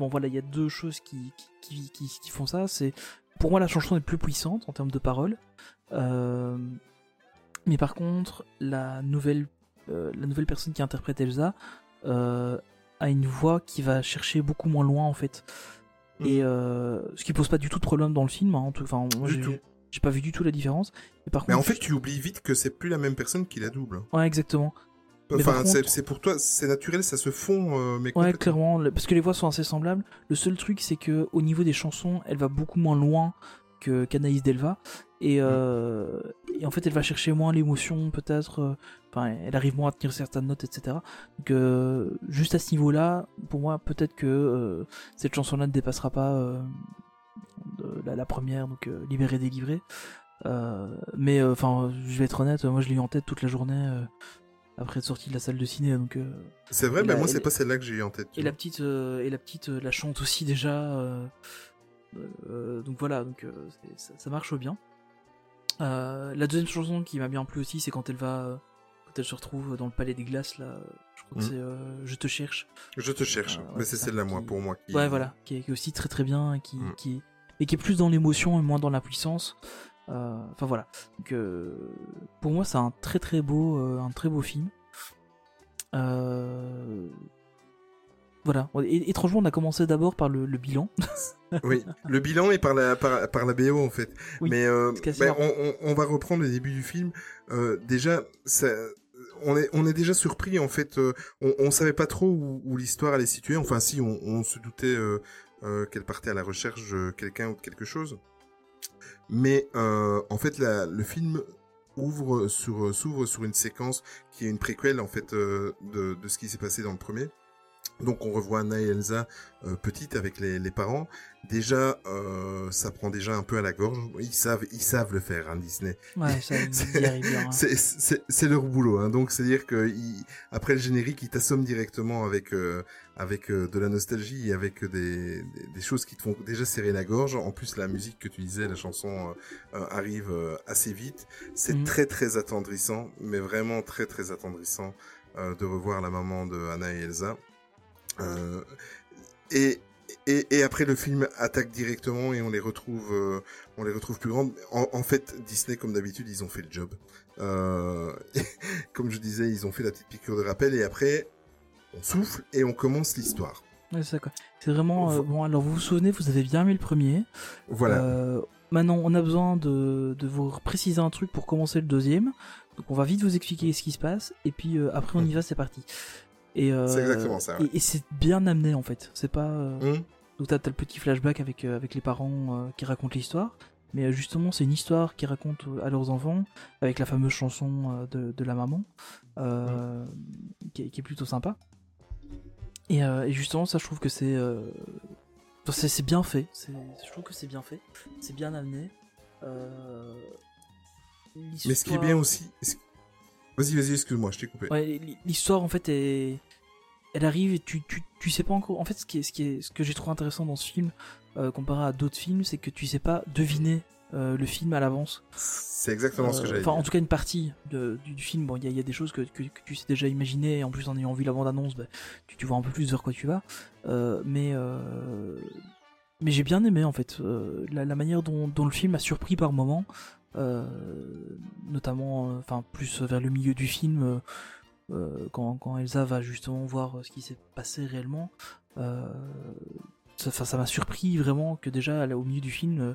Speaker 1: Bon, voilà, il y a deux choses qui, qui, qui, qui font ça. C'est pour moi la chanson est plus puissante en termes de paroles, Euh, mais par contre, la nouvelle, euh, la nouvelle personne qui interprète Elsa euh, a une voix qui va chercher beaucoup moins loin en fait.
Speaker 4: Mhm.
Speaker 1: Et euh, ce qui pose pas du tout de problème dans le film. hein, en tout, enfin, moi,
Speaker 4: Du
Speaker 1: j'ai-
Speaker 4: tout.
Speaker 1: j'ai pas vu du tout la différence. Et par
Speaker 4: mais en fait tu oublies vite que c'est plus la même personne qui la double
Speaker 1: ouais, exactement.
Speaker 4: Enfin c'est
Speaker 1: contre-
Speaker 4: pour toi c'est naturel ça se fond euh, mais
Speaker 1: Ouais, clairement, le- parce que les voix sont assez semblables. Le seul truc, c'est que au niveau des chansons, elle va beaucoup moins loin que qu'Anaïs Delva. Et, euh, et en fait, elle va chercher moins l'émotion, peut-être. euh, Enfin, elle arrive moins à tenir certaines notes, etc. Donc, euh, juste à ce niveau-là, pour moi, peut-être que cette chanson-là ne dépassera pas de la, la première, donc euh, Libéré, délivré. Euh, mais enfin, je vais être honnête, moi je l'ai eu en tête toute la journée après être sorti de la salle de ciné, donc. euh,
Speaker 4: c'est vrai mais
Speaker 1: la-
Speaker 4: moi c'est
Speaker 1: la-
Speaker 4: pas celle-là que j'ai eu en tête
Speaker 1: et la petite, euh, et la petite, euh, la chante aussi déjà. donc voilà, donc ça, ça marche bien. La deuxième chanson qui m'a bien plu aussi, c'est quand elle va, quand elle se retrouve dans le palais des glaces là. Je crois que
Speaker 4: Mhm.
Speaker 1: c'est Je te cherche.
Speaker 4: je te cherche
Speaker 1: ouais,
Speaker 4: mais c'est celle-là moi
Speaker 1: qui-
Speaker 4: pour moi qui
Speaker 1: Ouais, voilà, qui est, qui est aussi très très bien, qui,
Speaker 4: Mhm.
Speaker 1: qui et qui est plus dans l'émotion et moins dans la puissance. Euh, Enfin voilà. Donc, euh, pour moi, c'est un très très beau, euh, un très beau film. Voilà. Et, étrangement, on a commencé d'abord par le, le bilan.
Speaker 4: Oui, le bilan est par la par, par la BO en fait.
Speaker 1: Oui,
Speaker 4: Mais euh, ben, on, va reprendre le début du film. Euh, déjà, ça, on est on est déjà surpris en fait. euh, on, on savait pas trop où, où l'histoire allait se situer. Enfin, si on, on se doutait qu'elle partait à la recherche de quelqu'un ou de quelque chose. Mais euh, en fait, le film ouvre sur s'ouvre sur une séquence qui est une préquelle en fait euh, de ce qui s'est passé dans le premier. Donc on revoit Anna et Elsa euh, petites avec les, les parents. Déjà, euh, ça prend déjà un peu à la gorge. Ils savent, ils savent le faire, hein, Disney.
Speaker 1: Ouais,
Speaker 4: C'est-
Speaker 1: hein.
Speaker 4: C'est- leur boulot, hein. donc c'est à dire que ils- après le générique, ils t'assomment directement avec euh, avec euh, de la nostalgie et avec des, des, des choses qui te font déjà serrer la gorge. En plus, la musique que tu disais, la chanson euh, euh, arrive assez vite. C'est
Speaker 1: Mhm.
Speaker 4: très très attendrissant, mais vraiment très très attendrissant euh, de revoir la maman de Anna et Elsa. Euh, et, et, et après le film attaque directement et on les retrouve, euh, on les retrouve plus grandes. En, en fait, Disney, comme d'habitude, ils ont fait le job. Euh, comme je disais, ils ont fait la petite piqûre de rappel et après, on souffle et on commence l'histoire.
Speaker 1: Ouais, c'est vraiment. euh, bon, alors vous vous souvenez, vous avez bien aimé le premier.
Speaker 4: Voilà.
Speaker 1: Maintenant, on a besoin de, de vous préciser un truc pour commencer le deuxième. Donc, on va vite vous expliquer ce qui se passe. Et puis, après, on y va, c'est parti. Et, euh,
Speaker 4: C'est exactement ça, ouais.
Speaker 1: Et, et c'est bien amené, en fait. C'est pas.
Speaker 4: Hum,
Speaker 1: Donc, t'as le petit flashback avec, euh, avec les parents qui racontent l'histoire. mais justement c'est une histoire qu'ils racontent à leurs enfants avec la fameuse chanson de, de la maman euh, qui, est, qui est plutôt sympa. Et, euh, et justement ça je trouve que c'est euh, c'est bien fait. Je trouve que c'est bien fait, c'est bien amené.
Speaker 4: Mais ce qui est bien aussi. ce- Vas-y, vas-y, excuse-moi, je t'ai coupé.
Speaker 1: Ouais, l'histoire en fait est. Elle arrive et tu, tu, tu sais pas encore. En fait, ce, qui est, ce, qui est, ce que j'ai trouvé intéressant dans ce film, euh, comparé à d'autres films, c'est que tu sais pas deviner euh, le film à l'avance.
Speaker 4: C'est exactement ce que
Speaker 1: Euh,
Speaker 4: j'allais
Speaker 1: Enfin, en tout cas, une partie de- du, du film. Bon, il y, a- il y a des choses que, que, que tu sais déjà imaginer, et en plus, en ayant vu la bande-annonce, bah, tu, tu vois un peu plus vers quoi tu vas. Euh, mais mais j'ai bien aimé, en fait, la, la manière dont, dont le film a surpris par moments. Euh, notamment, euh, enfin, plus vers le milieu du film. euh, quand, quand Elsa va justement voir ce qui s'est passé réellement, euh, ça m'a surpris vraiment que déjà elle- au milieu du film, euh,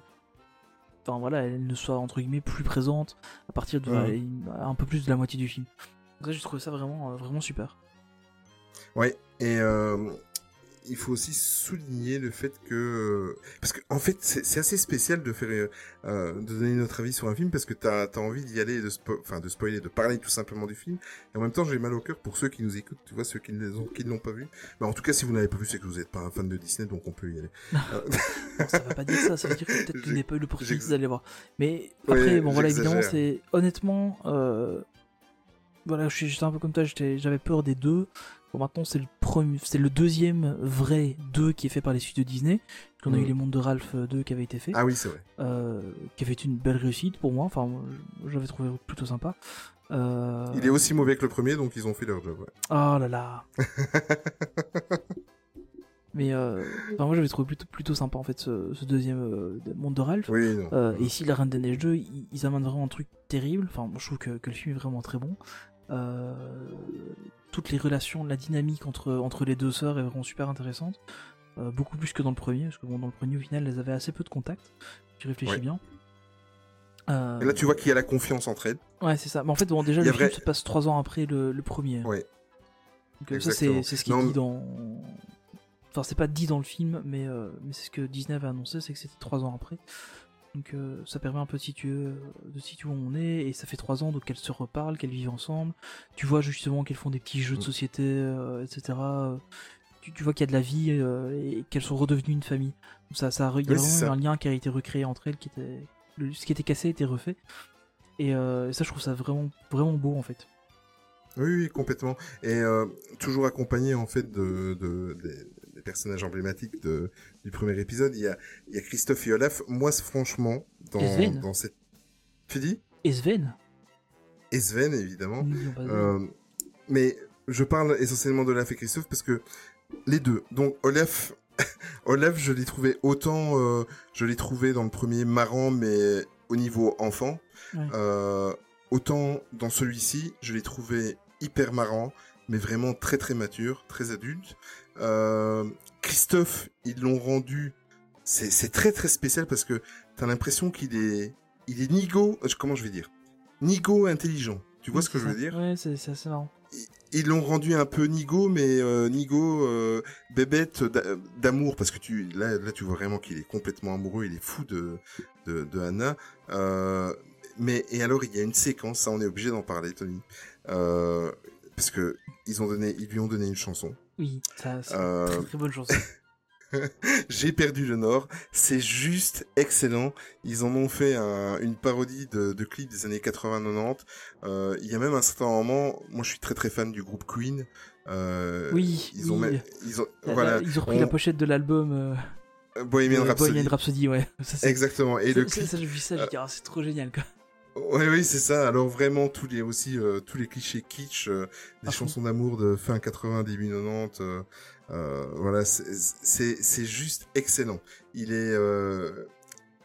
Speaker 1: enfin voilà, elle ne soit entre guillemets plus présente à partir de
Speaker 4: Ouais.
Speaker 1: un peu plus de la moitié du film. Donc ça j'ai trouvé ça vraiment euh, vraiment super.
Speaker 4: Ouais, et euh, il faut aussi souligner le fait que parce que en fait c'est assez spécial de faire euh, euh, de donner notre avis sur un film parce que t'as as envie d'y aller de spo- enfin de spoiler de parler tout simplement du film et en même temps j'ai mal au cœur pour ceux qui nous écoutent tu vois ceux qui ne les ont qui l'ont pas vu mais en tout cas si vous n'avez pas vu c'est que vous n'êtes pas un fan de Disney donc on peut y aller Euh,
Speaker 1: Non, ça va pas dire ça, ça veut dire que peut-être que vous n'avez pas eu l'opportunité d'aller voir. Mais après, bon voilà, évidemment, c'est honnêtement, euh, voilà, je suis- j'étais un peu comme toi, j'avais peur des deux. Bon, maintenant, c'est le premier, c'est le deuxième vrai 2 qui est fait par les studios Disney. On a
Speaker 4: Mm.
Speaker 1: eu les mondes de Ralph 2 qui avait été fait,
Speaker 4: ah oui c'est vrai
Speaker 1: euh, qui avait été une belle réussite pour moi. Enfin, j'avais trouvé plutôt sympa. Euh...
Speaker 4: il est aussi mauvais que le premier donc ils ont fait leur job ouais.
Speaker 1: Oh là là. Mais euh, enfin, moi j'avais trouvé plutôt, plutôt sympa en fait ce, ce deuxième euh, monde de Ralph.
Speaker 4: oui non
Speaker 1: Euh, et ici, la Reine des Neiges 2, ils, ils amènent vraiment un truc terrible. Enfin, moi, je trouve que, que le film est vraiment très bon. Euh, toutes les relations, la dynamique entre, entre les deux sœurs est vraiment super intéressante. Euh, beaucoup plus que dans le premier, parce que bon, dans le premier, au final, elles avaient assez peu de contact. Tu réfléchis
Speaker 4: Ouais.
Speaker 1: bien. Euh,
Speaker 4: Et là tu vois qu'il y a la confiance entre elles
Speaker 1: Ouais, c'est ça. Mais en fait, bon, déjà, le
Speaker 4: a
Speaker 1: film
Speaker 4: vrai-
Speaker 1: se passe trois ans après le, le premier.
Speaker 4: Ouais.
Speaker 1: Donc, euh, ça, c'est ce qui est dit dans. Enfin, c'est pas dit dans le film, mais, euh, mais c'est ce que Disney avait annoncé, c'est que c'était trois ans après. Donc, euh, ça permet un peu de situer, euh, de situer où on est, et ça fait trois ans donc qu'elles se reparlent, qu'elles vivent ensemble. Tu vois justement qu'elles font des petits jeux de
Speaker 4: Mm.
Speaker 1: société, euh, etc. Tu, tu vois qu'il y a de la vie euh, et qu'elles sont redevenues une famille. Donc ça, il y a
Speaker 4: Oui,
Speaker 1: vraiment un lien qui a été recréé entre elles, qui était, le- ce qui était cassé été refait. Et, ça, je trouve ça vraiment, vraiment beau en fait.
Speaker 4: Oui, oui, complètement. Et euh, toujours accompagné en fait de, personnages emblématiques de, du premier épisode, il y a, il y a Christophe et Olaf. Moi, franchement, dans,
Speaker 1: Et Sven.
Speaker 4: dans cette... Tu dis?
Speaker 1: Et Sven
Speaker 4: Et Sven, évidemment. Euh, mais je parle essentiellement d'Olaf et Christophe parce que les deux. Donc Olaf, Olaf, je l'ai trouvé autant, euh, je l'ai trouvé dans le premier marrant, mais au niveau enfant.
Speaker 1: Ouais.
Speaker 4: Euh, autant dans celui-ci, je l'ai trouvé hyper marrant, mais vraiment très très mature, très adulte. Euh, Christophe, ils l'ont rendu, c'est très très spécial parce que t'as l'impression qu'il est, il est nigo, euh, comment je vais dire, nigo intelligent. Tu vois
Speaker 1: Oui,
Speaker 4: ce que je veux dire?
Speaker 1: Ouais, c'est c'est assez marrant.
Speaker 4: ils l'ont rendu un peu nigo, mais euh, nigo euh, bébête d'a- d'amour parce que tu là là tu vois vraiment qu'il est complètement amoureux, il est fou de de, de Anna. Euh, mais et alors il y a une séquence, ça on est obligé d'en parler, Tony, euh, parce que ils ont donné, ils lui ont donné une chanson.
Speaker 1: Oui, ça, c'est
Speaker 4: Euh,
Speaker 1: une très, très bonne chanson.
Speaker 4: J'ai perdu le Nord. C'est juste excellent. Ils en ont fait un- une parodie de, de clips des années 80-90. Euh, il y a même un certain moment, moi je suis très très fan du groupe Queen. Euh,
Speaker 1: Oui,
Speaker 4: ils ont
Speaker 1: oui.
Speaker 4: même, ils ont,
Speaker 1: Là,
Speaker 4: voilà,
Speaker 1: là, ils ont repris
Speaker 4: on-
Speaker 1: la pochette de l'album euh,
Speaker 4: Bohemian
Speaker 1: euh,
Speaker 4: Rhapsody.
Speaker 1: Bohemian Rhapsody, ouais. Ça,
Speaker 4: Exactement. Et le clip,
Speaker 1: ça, j'ai vu ça, dit, ah, c'est trop génial, quoi.
Speaker 4: Ouais, oui, c'est ça. Alors vraiment tous les aussi euh, tous les clichés kitsch, euh, des chansons d'amour de fin 80 début 90. euh, voilà, c'est c'est juste excellent. Il est euh,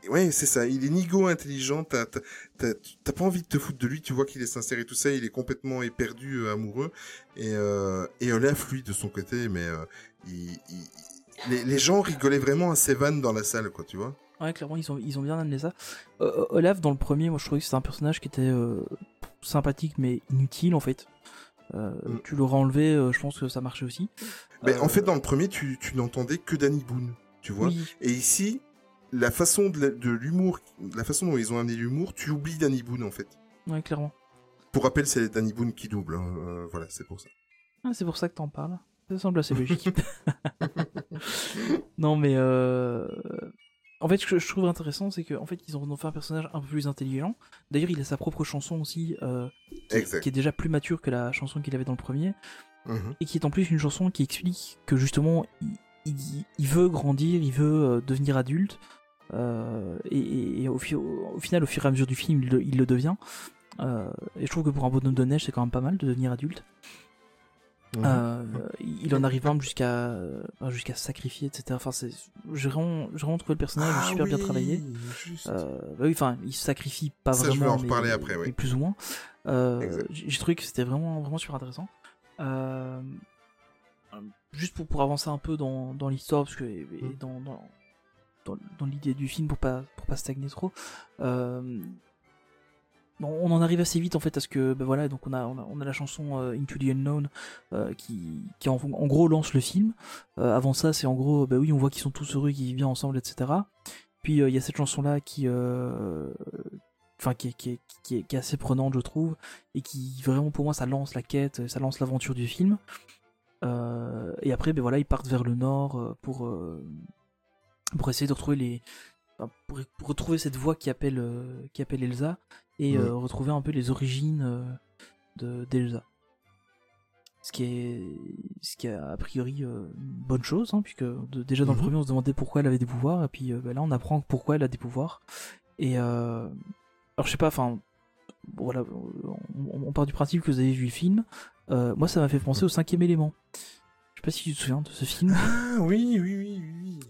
Speaker 4: ouais, c'est ça. Il est nigo intelligent. T'as t'as t'as t'as pas envie de te foutre de lui. Tu vois qu'il est sincère et tout ça. Il est complètement éperdu, euh, amoureux. Et euh, et Olaf lui de son côté, mais euh, il, il- les, les gens rigolaient vraiment à ses vannes dans la salle, quoi. Tu vois.
Speaker 1: Ouais, clairement, ils ont, ils ont bien amené ça. Euh, Olaf, dans le premier, moi je trouvais que c'était un personnage qui était euh, sympathique mais inutile en fait. Euh,
Speaker 4: Mm.
Speaker 1: Tu l'aurais enlevé, euh, je pense que ça marchait aussi.
Speaker 4: Mais en fait, dans le premier, tu tu n'entendais que Danny Boone. Tu vois.
Speaker 1: oui,
Speaker 4: Et ici, la façon de l'humour, la façon dont ils ont amené l'humour, tu oublies Danny Boone en fait.
Speaker 1: Ouais, clairement.
Speaker 4: Pour rappel, c'est Danny Boone qui double. hein, voilà, c'est pour ça.
Speaker 1: Ah, c'est pour ça que t'en parles. Ça semble assez logique. non, mais euh... en fait, ce que je trouve intéressant, c'est qu'en fait, ils ont fait un personnage un peu plus intelligent. D'ailleurs, il a sa propre chanson aussi, euh, qui, est déjà plus mature que la chanson qu'il avait dans le premier,
Speaker 4: Mhm.
Speaker 1: et qui est en plus une chanson qui explique que justement, il, il- il veut grandir, il veut euh, devenir adulte, euh, et, et- et au, fi- au- au final, au fur et à mesure du film, il, le- il le devient. Euh, et je trouve que pour un bonhomme de neige, c'est quand même pas mal de devenir adulte.
Speaker 4: Mhm.
Speaker 1: Euh, il en arrive même jusqu'à euh, jusqu'à se sacrifier, etc. Enfin, c'est j'ai vraiment, vraiment trouvé le personnage
Speaker 4: Ah
Speaker 1: super bien travaillé. Euh, bah oui, enfin, il se sacrifie pas
Speaker 4: Ça, je
Speaker 1: vraiment,
Speaker 4: vais en
Speaker 1: mais-
Speaker 4: reparler après, oui.
Speaker 1: mais plus ou moins. Euh, j'ai trouvé que c'était vraiment, vraiment super intéressant. Juste pour, pour avancer un peu dans, dans l'histoire, parce que et dans, dans, dans, dans l'idée du film, pour pas, pour pas stagner trop. On en arrive assez vite en fait à ce que ben voilà donc on a la chanson euh, Into the Unknown euh, qui en, gros lance le film. Euh, avant ça c'est en gros bah oui on voit qu'ils sont tous heureux qu'ils vivent bien ensemble etc puis il y a cette chanson là qui est, qui, qui, est, assez prenante je trouve et qui vraiment pour moi ça lance la quête ça lance l'aventure du film. Et après ben voilà ils partent vers le nord pour pour essayer de retrouver les pour, retrouver cette voix qui appelle qui appelle Elsa et
Speaker 4: Mhm.
Speaker 1: euh, retrouver un peu les origines euh, de d'Elsa. Ce qui est ce qui est a priori euh, une bonne chose hein, puisque de- déjà dans le
Speaker 4: Mhm.
Speaker 1: premier on se demandait pourquoi elle avait des pouvoirs et puis ben là on apprend pourquoi elle a des pouvoirs. Et alors je sais pas enfin voilà on, on part du principe que vous avez vu le film. Euh, moi ça m'a fait penser au cinquième élément. Je sais pas si tu te souviens de ce film.
Speaker 4: Ah oui, oui, oui, oui,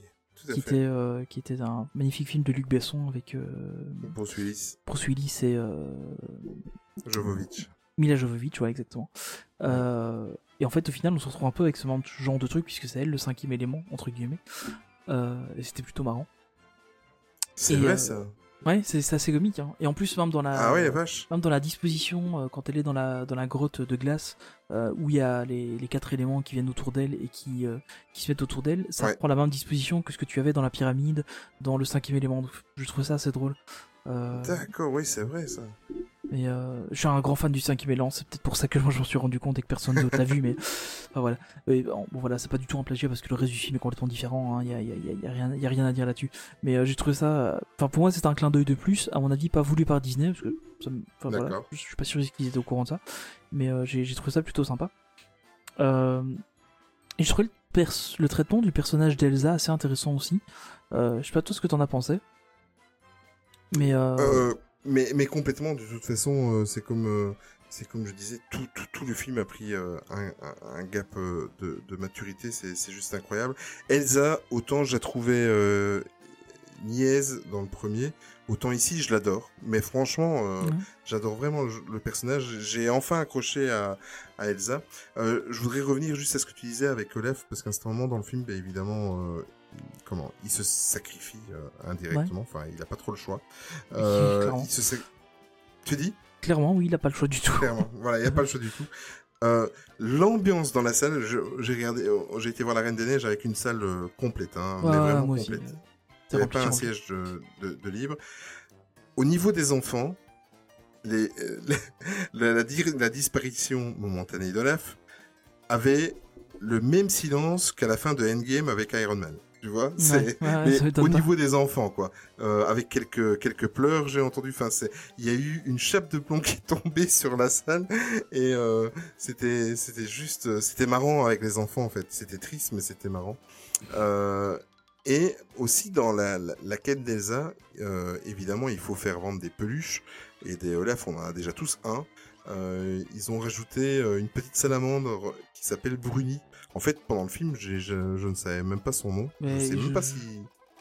Speaker 1: qui
Speaker 4: fait.
Speaker 1: était euh, qui était un magnifique film de Luc Besson avec euh,
Speaker 4: Bruce Willis,
Speaker 1: Bruce Willis et euh,
Speaker 4: Jovovich.
Speaker 1: Mila Jovovich, ouais, exactement. Euh, et en fait, au final, on se retrouve un peu avec ce genre de truc, puisque c'est elle le cinquième élément, entre guillemets. Euh, et c'était plutôt marrant.
Speaker 4: C'est vrai ça.
Speaker 1: Ouais, c'est assez comique. Hein. Et en plus, même dans la,
Speaker 4: Ah ouais, vache.
Speaker 1: même dans la disposition, euh, quand elle est dans la, dans la grotte de glace, euh, où il y a les, les quatre éléments qui viennent autour d'elle et qui, euh, qui se mettent autour d'elle, ça
Speaker 4: Ouais.
Speaker 1: prend la même disposition que ce que tu avais dans la pyramide, dans le cinquième élément. Je trouve ça assez drôle. Euh,
Speaker 4: D'accord, oui, c'est vrai ça.
Speaker 1: Et euh, je suis un grand fan du cinquième élan, c'est peut-être pour ça que moi je m'en suis rendu compte et que personne d'autre l'a vu, mais enfin, voilà. Et, bon, bon, voilà, c'est pas du tout un plagiat parce que le reste du film est complètement différent, il a, y, a, y, a, y a rien- y a rien à dire là-dessus. Mais euh, j'ai trouvé ça. Enfin, pour moi, c'est un clin d'œil de plus, à mon avis, pas voulu par Disney, parce que ça me- enfin, voilà,
Speaker 4: D'accord.
Speaker 1: je suis pas sûr qu'ils étaient au courant de ça, mais euh, j'ai trouvé ça plutôt sympa. Euh, et je trouvais le, pers- le traitement du personnage d'Elsa assez intéressant aussi. Je sais pas toi ce que t'en as pensé. Mais Euh,
Speaker 4: mais, mais complètement, de toute façon, euh, c'est comme, euh, c'est comme je disais, tout, tout, tout le film a pris euh, un, un- gap euh, de, de maturité, c'est juste incroyable. Elsa, autant je la trouvais euh, niaise dans le premier, autant ici je l'adore. Mais franchement, euh, j'adore vraiment le, le personnage. J'ai enfin accroché à, à Elsa. Euh, je voudrais revenir juste à ce que tu disais avec Olaf, parce qu'à ce moment dans le film, bah, évidemment, euh, comment, il se sacrifie euh, indirectement. Enfin, il a pas trop le choix. Euh,
Speaker 1: clairement.
Speaker 4: il se sac- Tu dis?
Speaker 1: Clairement, oui, il a pas le choix du tout.
Speaker 4: Clairement. voilà, il n'y a pas le choix du tout. Euh, L'ambiance dans la salle, j'ai regardé, euh, j'ai été voir la Reine des Neiges avec une salle complète, hein,
Speaker 1: Ouais,
Speaker 4: mais vraiment
Speaker 1: moi
Speaker 4: complète. Il n'y avait pas un siège de, de, de libre. Au niveau des enfants, les, les- la, la disparition momentanée d'Olaf avait le même silence qu'à la fin de Endgame avec Iron Man. Tu vois, c'est
Speaker 1: Ouais, ouais,
Speaker 4: mais au niveau des enfants, quoi, euh, avec quelques quelques pleurs, j'ai entendu. Enfin, c'est, il y a eu une chape de plomb qui est tombée sur la salle et euh, c'était c'était juste, c'était marrant avec les enfants en fait. C'était triste, mais c'était marrant. Euh, et aussi dans la, la, la quête d'Elsa, euh, évidemment, il faut faire vendre des peluches et des Olaf. On en a déjà tous un. Euh, ils ont rajouté euh, une petite salamandre qui s'appelle Bruni. En fait, pendant le film, je, je ne savais même pas son nom.
Speaker 1: Mais
Speaker 4: je sais
Speaker 1: je-
Speaker 4: même pas si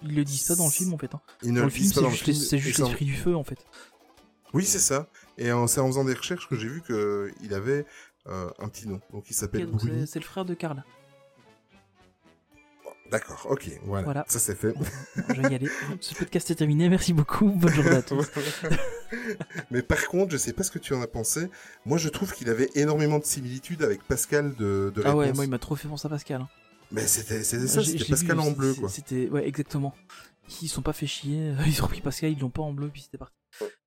Speaker 1: Ils le disent pas dans le film en fait. Hein.
Speaker 4: ils ne
Speaker 1: Dans
Speaker 4: le
Speaker 1: le film, c'est juste,
Speaker 4: film. ça-
Speaker 1: l'esprit du feu en fait.
Speaker 4: Oui, c'est ça. Et en- c'est en faisant des recherches que j'ai vu que il avait euh, un petit nom. Donc il s'appelle
Speaker 1: Ok, donc
Speaker 4: Bruni.
Speaker 1: c'est c'est le frère de Karl.
Speaker 4: D'accord, ok, voilà.
Speaker 1: Voilà.
Speaker 4: Ça c'est fait.
Speaker 1: Je vais y aller. Ce podcast est terminé. Merci beaucoup. Bonne journée à tous.
Speaker 4: Mais par contre, je sais pas ce que tu en as pensé. Moi, je trouve qu'il avait énormément de similitudes avec Pascal de, de
Speaker 1: Ah ouais, moi il m'a trop fait penser à Pascal. hein.
Speaker 4: Mais c'était c'était ça, c'était Pascal
Speaker 1: vu,
Speaker 4: en bleu, quoi.
Speaker 1: C'était ouais exactement. ils se sont pas fait chier, ils ont repris Pascal, ils l'ont pas en bleu, puis c'était parti.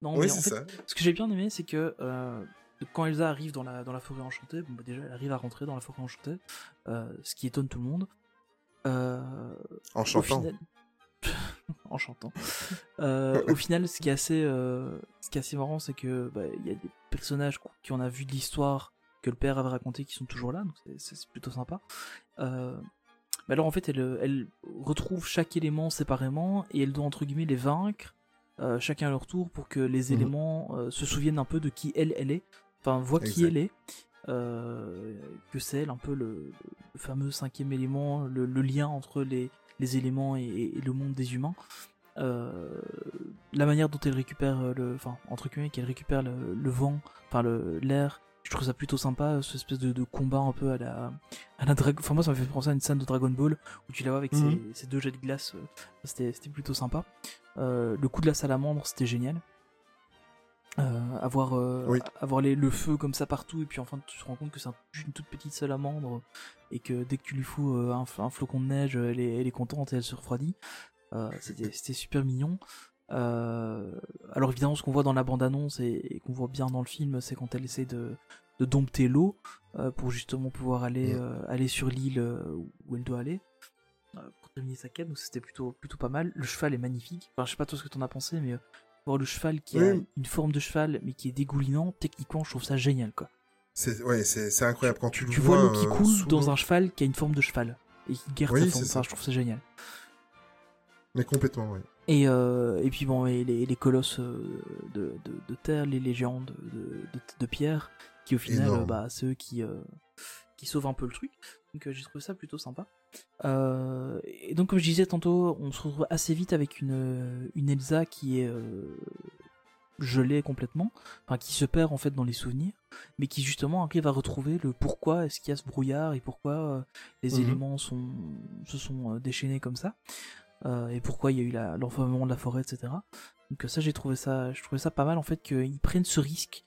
Speaker 1: Non,
Speaker 4: Oui,
Speaker 1: mais en
Speaker 4: c'est
Speaker 1: fait,
Speaker 4: ça.
Speaker 1: ce que j'ai bien aimé, c'est que euh, quand Elsa arrive dans la, dans la forêt enchantée, bon, bah, déjà, elle arrive à rentrer dans la forêt enchantée, euh, ce qui étonne tout le monde. Euh,
Speaker 4: En
Speaker 1: au
Speaker 4: chantant.
Speaker 1: final- en chantant. Euh, au final, ce qui est assez, euh, ce qui est assez marrant, c'est que bah, il y a des personnages qu- qui on a vu de l'histoire que le père avait raconté qui sont toujours là, donc c'est- plutôt sympa. Euh, mais alors en fait, elle, elle retrouve chaque élément séparément et elle doit entre guillemets les vaincre, chacun à leur tour, pour que les
Speaker 4: Mhm.
Speaker 1: éléments se souviennent un peu de qui elle, elle est, enfin voient qui
Speaker 4: Exact.
Speaker 1: elle est. euh, que c'est elle un peu le, le fameux cinquième élément, le, le lien entre les, les éléments et, et le monde des humains. Euh, la manière dont elle récupère le, enfin entre guillemets qu'elle récupère le, le vent, enfin le l'air, je trouve ça plutôt sympa, ce espèce de, de combat un peu à la, à la Dragon, enfin moi ça me fait penser à une scène de Dragon Ball où tu la vois avec
Speaker 4: Mhm.
Speaker 1: ces deux jets de glace, euh, c'était c'était plutôt sympa. Euh, le coup de la salamandre c'était génial. Euh, avoir euh,
Speaker 4: Oui.
Speaker 1: avoir les, le feu comme ça partout et puis enfin tu te rends compte que c'est un- une toute petite salamandre et que dès que tu lui fous euh, un, un flocon de neige elle est, elle est contente et elle se refroidit. C'était super mignon. Alors évidemment ce qu'on voit dans la bande annonce et, et qu'on voit bien dans le film c'est quand elle essaie de, de dompter l'eau pour justement pouvoir aller
Speaker 4: Mm.
Speaker 1: aller sur l'île où elle doit aller. Pour terminer sa quête donc c'était plutôt plutôt pas mal. Le cheval est magnifique. Enfin je sais pas toi ce que t'en as pensé mais voir le cheval qui a
Speaker 4: Oui.
Speaker 1: une forme de cheval mais qui est dégoulinant techniquement je trouve ça génial quoi.
Speaker 4: C'est ouais, c'est incroyable. Quand tu,
Speaker 1: tu,
Speaker 4: le
Speaker 1: vois
Speaker 4: vois
Speaker 1: l'eau qui
Speaker 4: euh,
Speaker 1: coule dans un cheval qui a une forme de cheval et qui garde
Speaker 4: Oui,
Speaker 1: sa
Speaker 4: c'est
Speaker 1: forme.
Speaker 4: ça.
Speaker 1: Enfin, je trouve ça génial.
Speaker 4: Mais complètement, ouais.
Speaker 1: et, euh, et puis bon et les, les colosses euh, de, de, de terre les légions de, de, de, de pierre qui au final euh, bah c'est eux qui euh, qui sauvent un peu le truc donc euh, j'ai trouvé ça plutôt sympa. Euh, et donc comme je disais tantôt on se retrouve assez vite avec une une Elsa qui est euh, gelée complètement. Enfin qui se perd en fait dans les souvenirs. Mais qui justement arrive à retrouver le pourquoi est-ce qu'il y a ce brouillard et pourquoi euh, les
Speaker 4: Mhm.
Speaker 1: éléments sont se sont euh, déchaînés comme ça. Euh, et pourquoi il y a eu l'enfermement de la forêt etc donc euh, ça j'ai trouvé ça je trouvais ça pas mal en fait qu'ils prennent ce risque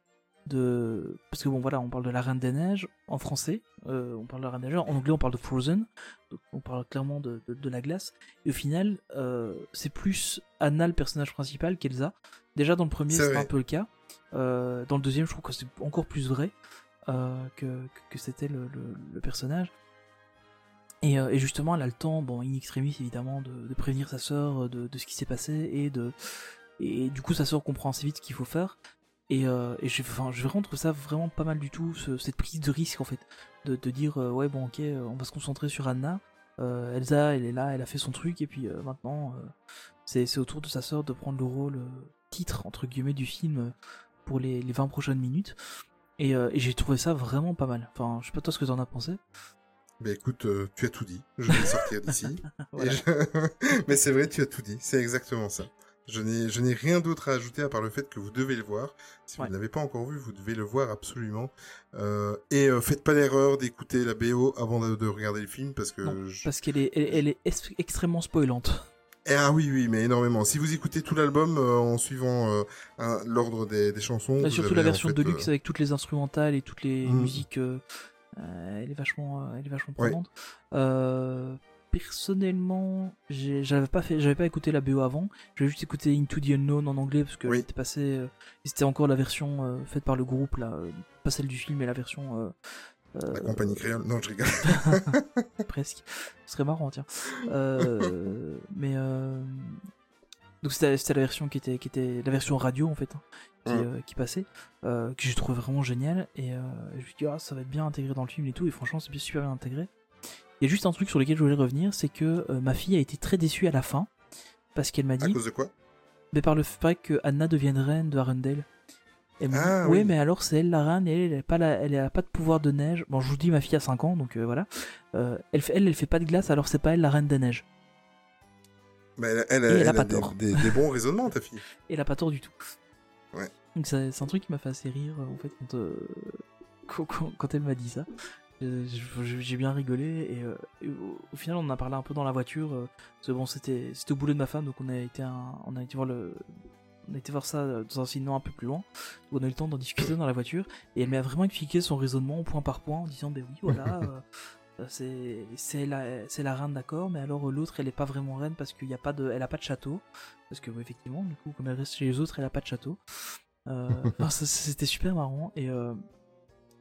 Speaker 1: de parce que bon voilà on parle de la Reine des Neiges en français euh, on parle de la Reine des Neiges en anglais on parle de Frozen donc on parle clairement de, de, de la glace. Et au final euh, c'est plus Anna le personnage principal qu'Elsa. Déjà dans le premier
Speaker 4: C'est
Speaker 1: c'était un peu le cas. Euh, dans le deuxième je trouve que c'est encore plus vrai que, que, c'était le, le, le personnage. Et, et justement, elle a le temps, bon, in extremis évidemment, de, de prévenir sa sœur de, de ce qui s'est passé et de et du coup sa sœur comprend assez vite ce qu'il faut faire. Et, euh, et j'ai enfin, je vraiment trouve ça vraiment pas mal du tout, ce- cette prise de risque en fait, de, de dire euh, ouais bon ok, euh, on va se concentrer sur Anna. Euh, Elsa, elle est là, elle a fait son truc et puis maintenant c'est c'est au tour de sa sœur de prendre le rôle titre entre guillemets du film pour les, les 20 prochaines minutes. Et, et j'ai trouvé ça vraiment pas mal. Enfin, je sais pas toi ce que t'en as pensé.
Speaker 4: Ben écoute, euh, tu as tout dit. Je vais sortir d'ici.
Speaker 1: Voilà.
Speaker 4: Je- Mais c'est vrai, tu as tout dit. C'est exactement ça. Je n'ai, rien d'autre à ajouter à part le fait que vous devez le voir. Si
Speaker 1: Ouais.
Speaker 4: vous ne l'avez pas encore vu, vous devez le voir absolument. Euh, et euh, faites pas l'erreur d'écouter la BO avant de, de regarder le film parce que.
Speaker 1: Non,
Speaker 4: je-
Speaker 1: Parce qu'elle est, elle, elle est es- extrêmement spoilante.
Speaker 4: Eh, ah oui, oui, mais énormément. Si vous écoutez tout l'album euh, en suivant euh, l'ordre des, des chansons, vous
Speaker 1: surtout
Speaker 4: avez,
Speaker 1: la
Speaker 4: en
Speaker 1: version
Speaker 4: fait,
Speaker 1: deluxe
Speaker 4: euh,
Speaker 1: avec toutes les instrumentales et toutes les
Speaker 4: Mhm.
Speaker 1: musiques, elle est vachement, elle est vachement prenante. Personnellement, j'avais pas fait, j'avais pas écouté la BO avant. J'avais juste écouté Into the Unknown en anglais parce que
Speaker 4: Oui.
Speaker 1: c'était passé, euh, c'était encore la version euh, faite par le groupe là, euh, pas celle du film mais la version. euh,
Speaker 4: La compagnie créole. Non, je rigole.
Speaker 1: presque. Ce serait marrant, tiens. Mais donc c'était la version qui était qui était la version radio en fait hein, qui,
Speaker 4: Mm.
Speaker 1: euh, qui passait euh, que j'ai trouvé vraiment génial et euh, je me suis dit ah ça va être bien intégré dans le film et tout et franchement c'est bien- super bien intégré. Il y a juste un truc sur lequel je voulais revenir, c'est que euh, ma fille a été très déçue à la fin parce qu'elle m'a
Speaker 4: À
Speaker 1: dit
Speaker 4: cause de quoi?
Speaker 1: Mais par le fait que Anna devienne reine de Arendelle. Elle m'a dit,
Speaker 4: Ah,
Speaker 1: ouais,
Speaker 4: oui.
Speaker 1: mais alors c'est elle la reine et elle, elle a pas la, elle a pas de pouvoir de neige. Bon, je vous dis, ma fille a 5 ans, donc euh, voilà. Euh, elle, elle, elle fait pas de glace, alors c'est pas elle la reine des neiges.
Speaker 4: Mais elle, elle,
Speaker 1: a pas
Speaker 4: des,
Speaker 1: tort.
Speaker 4: des- des bons raisonnements, ta fille.
Speaker 1: Et elle a pas tort du tout.
Speaker 4: Ouais.
Speaker 1: Donc c'est un truc qui m'a fait assez rire, en fait, quand, euh, quand elle m'a dit ça. J'ai bien rigolé et, euh, et au, au final on en a parlé un peu dans la voiture. euh, parce que bon, c'était au boulot de ma femme, donc on a été, un- on a été voir le, on a été voir ça euh, dans un cinéma un peu plus loin. où on a eu le temps d'en discuter dans la voiture et elle m'a vraiment expliqué son raisonnement point par point en disant ben oui voilà. euh, C'est la la reine d'accord, mais alors euh, l'autre elle est pas vraiment reine parce qu'il y a pas de elle a pas de château parce que effectivement du coup comme elle reste chez les autres elle a pas de château. Euh, enfin, c'était super marrant et,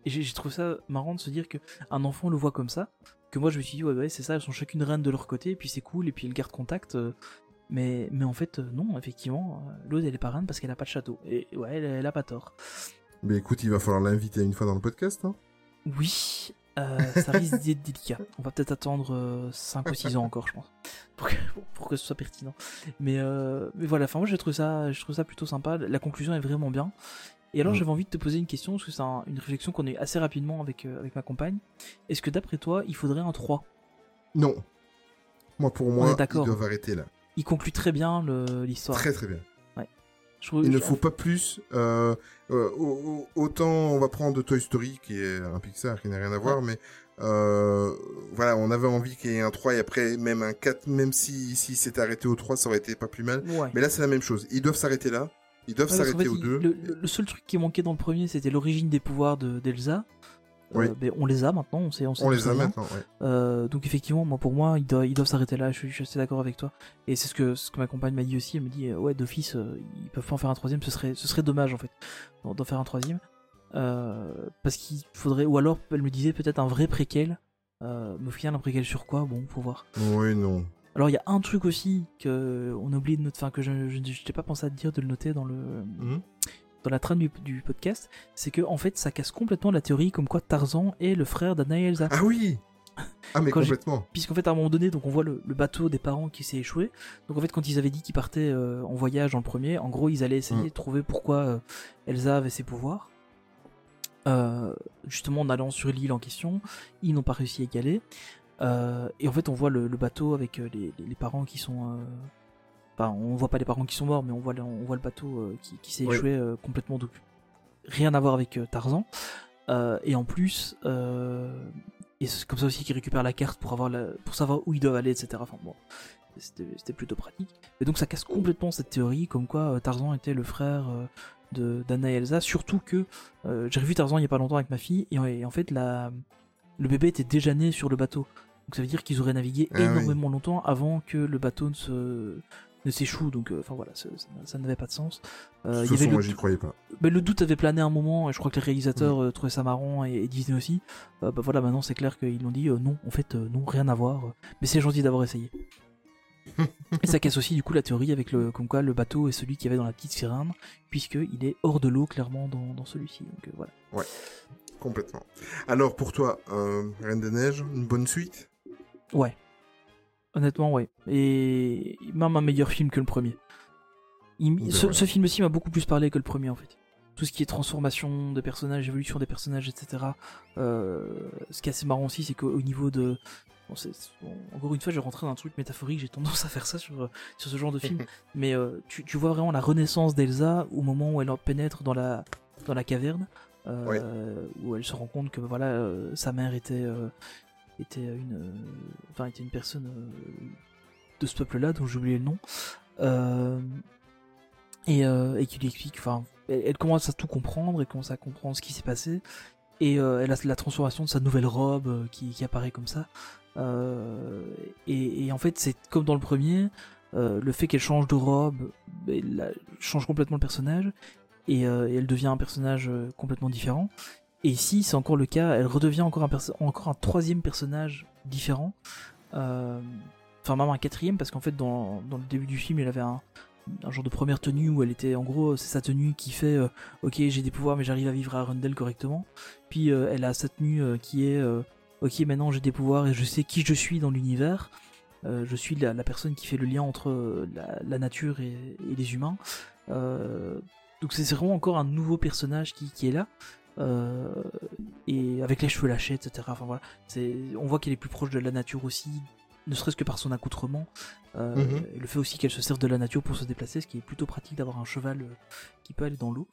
Speaker 1: et j'ai trouvé ça marrant de se dire que un enfant le voit comme ça, que moi je me suis dit ouais, ouais c'est ça elles sont chacune reines de leur côté et puis c'est cool et puis elles gardent contact. euh, mais, mais en fait, euh, non, effectivement, euh, l'autre elle est pas reine parce qu'elle a pas de château. Et ouais, elle, elle a pas tort.
Speaker 4: Mais écoute, il va falloir l'inviter une fois dans le podcast. Hein.
Speaker 1: Oui, euh, ça risque d'être délicat. On va peut-être attendre 5 ou 6 ans encore, je pense, pour que, pour que ce soit pertinent. Mais, euh, mais voilà, enfin moi j'ai trouvé ça, je trouve ça plutôt sympa. La conclusion est vraiment bien. Et alors
Speaker 4: Mm.
Speaker 1: j'avais envie de te poser une question, parce que c'est un- une réflexion qu'on a eu assez rapidement avec, euh, avec ma compagne. Est-ce que d'après toi, il faudrait un 3
Speaker 4: Non. Moi, pour moi, ils doivent arrêter là.
Speaker 1: Il conclut très bien le- l'histoire.
Speaker 4: Très très bien.
Speaker 1: Je
Speaker 4: Il ne faut pas plus. euh, euh, au- au- autant on va prendre Toy Story, qui est un Pixar qui n'a rien à voir, mais euh, voilà, on avait envie qu'il y ait un 3 et après même un 4, même si, si c'était arrêté au 3, ça aurait été pas plus mal.
Speaker 1: Ouais.
Speaker 4: Mais là, c'est la même chose. Ils doivent s'arrêter là. Ils doivent
Speaker 1: Ouais,
Speaker 4: s'arrêter
Speaker 1: fait,
Speaker 4: au
Speaker 1: il-
Speaker 4: 2.
Speaker 1: Le, seul truc qui manquait dans le premier, c'était l'origine des pouvoirs de- d'Elsa. Euh,
Speaker 4: Oui.
Speaker 1: ben, on les a maintenant, on sait, on sait
Speaker 4: On
Speaker 1: d'où
Speaker 4: les a maintenant, ouais.
Speaker 1: Euh, donc effectivement, moi pour moi, ils doivent, s'arrêter là. Je suis, je suis assez d'accord avec toi. Et c'est ce que ce que ma compagne m'a dit aussi. Elle me dit euh, ouais d'office, euh, ils peuvent pas en faire un troisième. Ce serait ce serait dommage en fait d'en d'en faire un troisième. Euh, parce qu'il faudrait ou alors elle me disait peut-être un vrai préquel. Euh, mais au final un préquel sur quoi? Bon, faut voir.
Speaker 4: Oui, non.
Speaker 1: Alors il y a un truc aussi que on a oublié de noter, enfin que je n'ai pas pensé à te dire de le noter dans le
Speaker 4: Mhm.
Speaker 1: dans la trame du, du podcast, c'est que en fait ça casse complètement la théorie comme quoi Tarzan est le frère d'Anna et Elsa.
Speaker 4: Ah oui Ah, mais complètement.
Speaker 1: Puisqu'en fait à un moment donné, donc on voit le, le bateau des parents qui s'est échoué. Donc en fait quand ils avaient dit qu'ils partaient euh, en voyage le premier, en gros ils allaient essayer
Speaker 4: Mm.
Speaker 1: de trouver pourquoi euh, Elsa avait ses pouvoirs. Euh, justement en allant sur l'île en question, ils n'ont pas réussi à y aller. Euh, et en fait on voit le, le bateau avec euh, les, parents qui sont... euh, Enfin on voit pas les parents qui sont morts, mais on voit, le- on voit le bateau qui, qui s'est
Speaker 4: Oui.
Speaker 1: échoué complètement. Donc rien à voir avec Tarzan. Et en plus, et c'est comme ça aussi qu'ils récupèrent la carte pour avoir la, pour savoir où ils doivent aller, etc. Enfin bon, c'était plutôt pratique. Et donc ça casse complètement cette théorie comme quoi Tarzan était le frère de d'Anna et Elsa. Surtout que euh, j'ai revu Tarzan il y a pas longtemps avec ma fille et, et en fait la, le bébé était déjà né sur le bateau. Donc ça veut dire qu'ils auraient navigué
Speaker 4: Ah oui.
Speaker 1: énormément longtemps avant que le bateau ne se ne s'échoue. Donc euh, enfin voilà, ça, ça- ça n'avait pas de sens. Euh, y avait
Speaker 4: moi, j'y croyais pas.
Speaker 1: mais le doute avait plané un moment, et je crois que les réalisateurs euh, trouvaient ça marrant, et, et Disney aussi. Euh, bah voilà, maintenant c'est clair qu'ils l'ont dit, non, en fait, non, rien à voir. mais c'est gentil d'avoir essayé. et ça casse aussi du coup la théorie avec le, comme quoi le bateau est celui qu'il y avait dans la petite sirène, puisqu'il est hors de l'eau clairement dans, dans celui-ci. Donc voilà.
Speaker 4: Complètement. Alors, pour toi, Reine des Neiges, une bonne suite?
Speaker 1: Ouais. Honnêtement, ouais. Et même un meilleur film que le premier. Il-
Speaker 4: Ben
Speaker 1: ce, ce film-ci m'a beaucoup plus parlé que le premier en fait. Tout ce qui est transformation des personnages, évolution des personnages, etc. Euh, ce qui est assez marrant aussi, c'est qu'au au niveau de... bon, bon, encore une fois, je vais rentrer dans un truc métaphorique, j'ai tendance à faire ça sur, sur ce genre de film. Mais euh, tu, tu vois vraiment la renaissance d'Elsa au moment où elle pénètre dans la, dans la caverne, euh, où elle se rend compte que voilà, euh, sa mère était, euh, était une, euh, enfin était une personne euh, de ce peuple-là, dont j'ai oublié le nom, euh, et, et qui lui explique, enfin, elle, commence à tout comprendre, elle commence à comprendre ce qui s'est passé, et elle a la transformation de sa nouvelle robe qui, apparaît comme ça, et, en fait c'est comme dans le premier. le fait qu'elle change de robe elle change complètement le personnage et, elle devient un personnage complètement différent. Et ici, c'est encore le cas, elle redevient encore un, encore un troisième personnage différent. Euh, Enfin, même un quatrième, parce qu'en fait, dans, dans le début du film, elle avait un, un genre de première tenue où elle était, en gros, c'est sa tenue qui fait euh, Ok, j'ai des pouvoirs, mais j'arrive à vivre à Arundel correctement. Puis euh, elle a sa tenue qui est Ok, maintenant j'ai des pouvoirs et je sais qui je suis dans l'univers. Je suis la, personne qui fait le lien entre la, nature et, et les humains. Donc c'est vraiment encore un nouveau personnage qui, qui est là. Euh, et avec les cheveux lâchés, etc. Enfin voilà, c'est, on voit qu'elle est plus proche de la nature aussi, ne serait-ce que par son accoutrement. Euh,
Speaker 4: Mhm.
Speaker 1: Le fait aussi qu'elle se serve de la nature pour se déplacer, ce qui est plutôt pratique d'avoir un cheval euh, qui peut aller dans l'eau.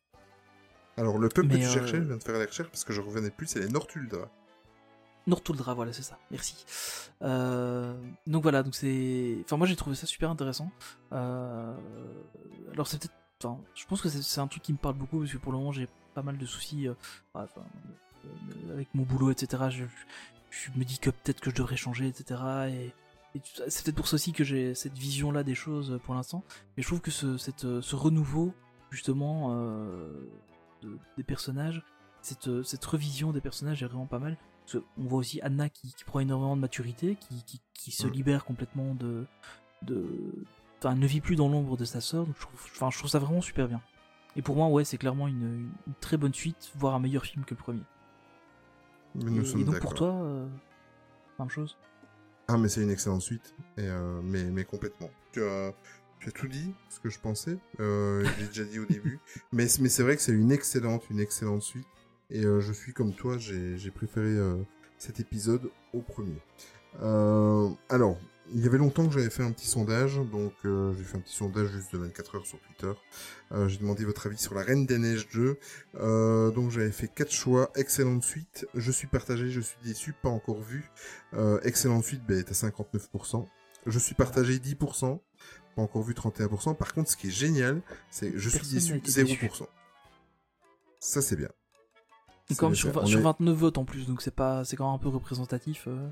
Speaker 4: Alors, le peuple
Speaker 1: Mais,
Speaker 4: que tu cherchais, je viens de faire les recherches parce que je revenais plus, c'est les Nortuldra.
Speaker 1: Nortuldra, voilà, c'est ça. Merci. Euh, donc voilà, donc c'est. Enfin, moi j'ai trouvé ça super intéressant. Euh, alors c'est peut-être. Enfin, je pense que c'est un truc qui me parle beaucoup parce que pour le moment j'ai pas mal de soucis euh, enfin, euh, avec mon boulot, etc. Je, je me dis que peut-être que je devrais changer, etc. Et, c'est peut-être pour ça aussi que j'ai cette vision-là des choses euh, pour l'instant. Et je trouve que ce, cette, ce renouveau, justement, de- des personnages, cette, cette revision des personnages est vraiment pas mal. On voit aussi Anna qui, qui prend énormément de maturité, qui, qui, qui se
Speaker 4: Mm.
Speaker 1: libère complètement de. de Enfin, elle ne vit plus dans l'ombre de sa sœur. Donc je trouve, enfin, je trouve ça vraiment super bien. Et pour moi, ouais, c'est clairement une, une très bonne suite, voire un meilleur film que le premier.
Speaker 4: Mais nous
Speaker 1: et, et donc pour toi, euh, même chose.
Speaker 4: Ah, mais c'est une excellente suite. Et, euh, mais, mais complètement. Tu as, tu as tout dit, ce que je pensais. Euh, je l'ai déjà dit au début. Mais, mais c'est vrai que c'est une excellente, une excellente suite. Et euh, je suis comme toi, j'ai j'ai préféré euh, cet épisode au premier. Alors, il y avait longtemps que j'avais fait un petit sondage. Donc, euh, j'ai fait un petit sondage juste de 24 heures sur Twitter. Euh, j'ai demandé votre avis sur la Reine des Neiges 2. Euh, donc, j'avais fait quatre choix. Excellente suite. Je suis partagé, je suis déçu, pas encore vu. Euh, excellente suite, ben, est à 59%. Je suis partagé 10%. Pas encore vu 31%. Par contre, ce qui est génial, c'est que je suis
Speaker 1: Personne
Speaker 4: déçu
Speaker 1: été
Speaker 4: 0%. Ça, c'est bien.
Speaker 1: Et comme sur, sur
Speaker 4: est-
Speaker 1: 29 votes en plus, donc c'est pas, c'est quand même un peu représentatif. euh,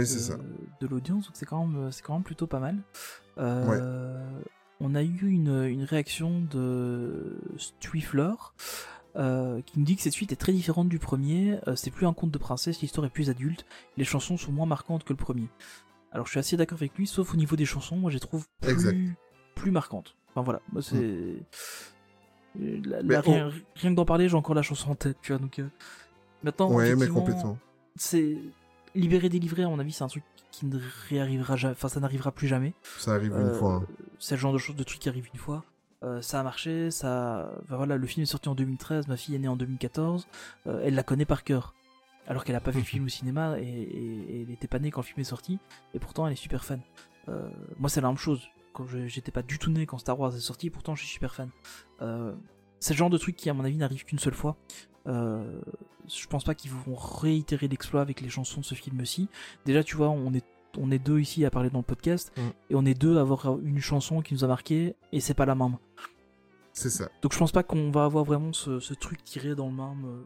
Speaker 1: de,
Speaker 4: c'est ça.
Speaker 1: de l'audience, donc c'est quand même, c'est quand même plutôt pas mal. Euh, On a eu une, une réaction de Stwiffler euh, qui nous dit que cette suite est très différente du premier. euh, c'est plus un conte de princesse, l'histoire est plus adulte, les chansons sont moins marquantes que le premier. Alors je suis assez d'accord avec lui, sauf au niveau des chansons, moi je les trouve plus, plus marquantes. Enfin voilà, moi c'est. La-
Speaker 4: Mais
Speaker 1: la- rien,
Speaker 4: on-
Speaker 1: rien que d'en parler, j'ai encore la chanson en tête, tu vois. Donc euh, maintenant,
Speaker 4: Ouais, mais complètement.
Speaker 1: c'est libéré délivré à mon avis c'est un truc qui ne réarrivera jamais enfin ça n'arrivera plus jamais
Speaker 4: Ça arrive une
Speaker 1: Euh,
Speaker 4: fois. hein.
Speaker 1: c'est le genre de choses de trucs qui arrivent une fois Euh, ça a marché ça enfin, voilà le film est sorti en 2013 ma fille est née en 2014 euh, elle la connaît par cœur alors qu'elle a pas vu le film au cinéma et, et- et elle était pas née quand le film est sorti et pourtant elle est super fan Euh, moi c'est la même chose quand j'étais pas du tout né quand Star Wars est sorti pourtant je suis super fan Euh, c'est le genre de truc qui à mon avis n'arrive qu'une seule fois euh, je pense pas qu'ils vont réitérer l'exploit avec les chansons de ce film-ci. Déjà, tu vois, on est, on est deux ici à parler dans le podcast,
Speaker 4: Mm.
Speaker 1: et on est deux à avoir une chanson qui nous a marqué, et c'est pas la même.
Speaker 4: C'est ça.
Speaker 1: Donc je pense pas qu'on va avoir vraiment ce, ce truc tiré dans le même, euh,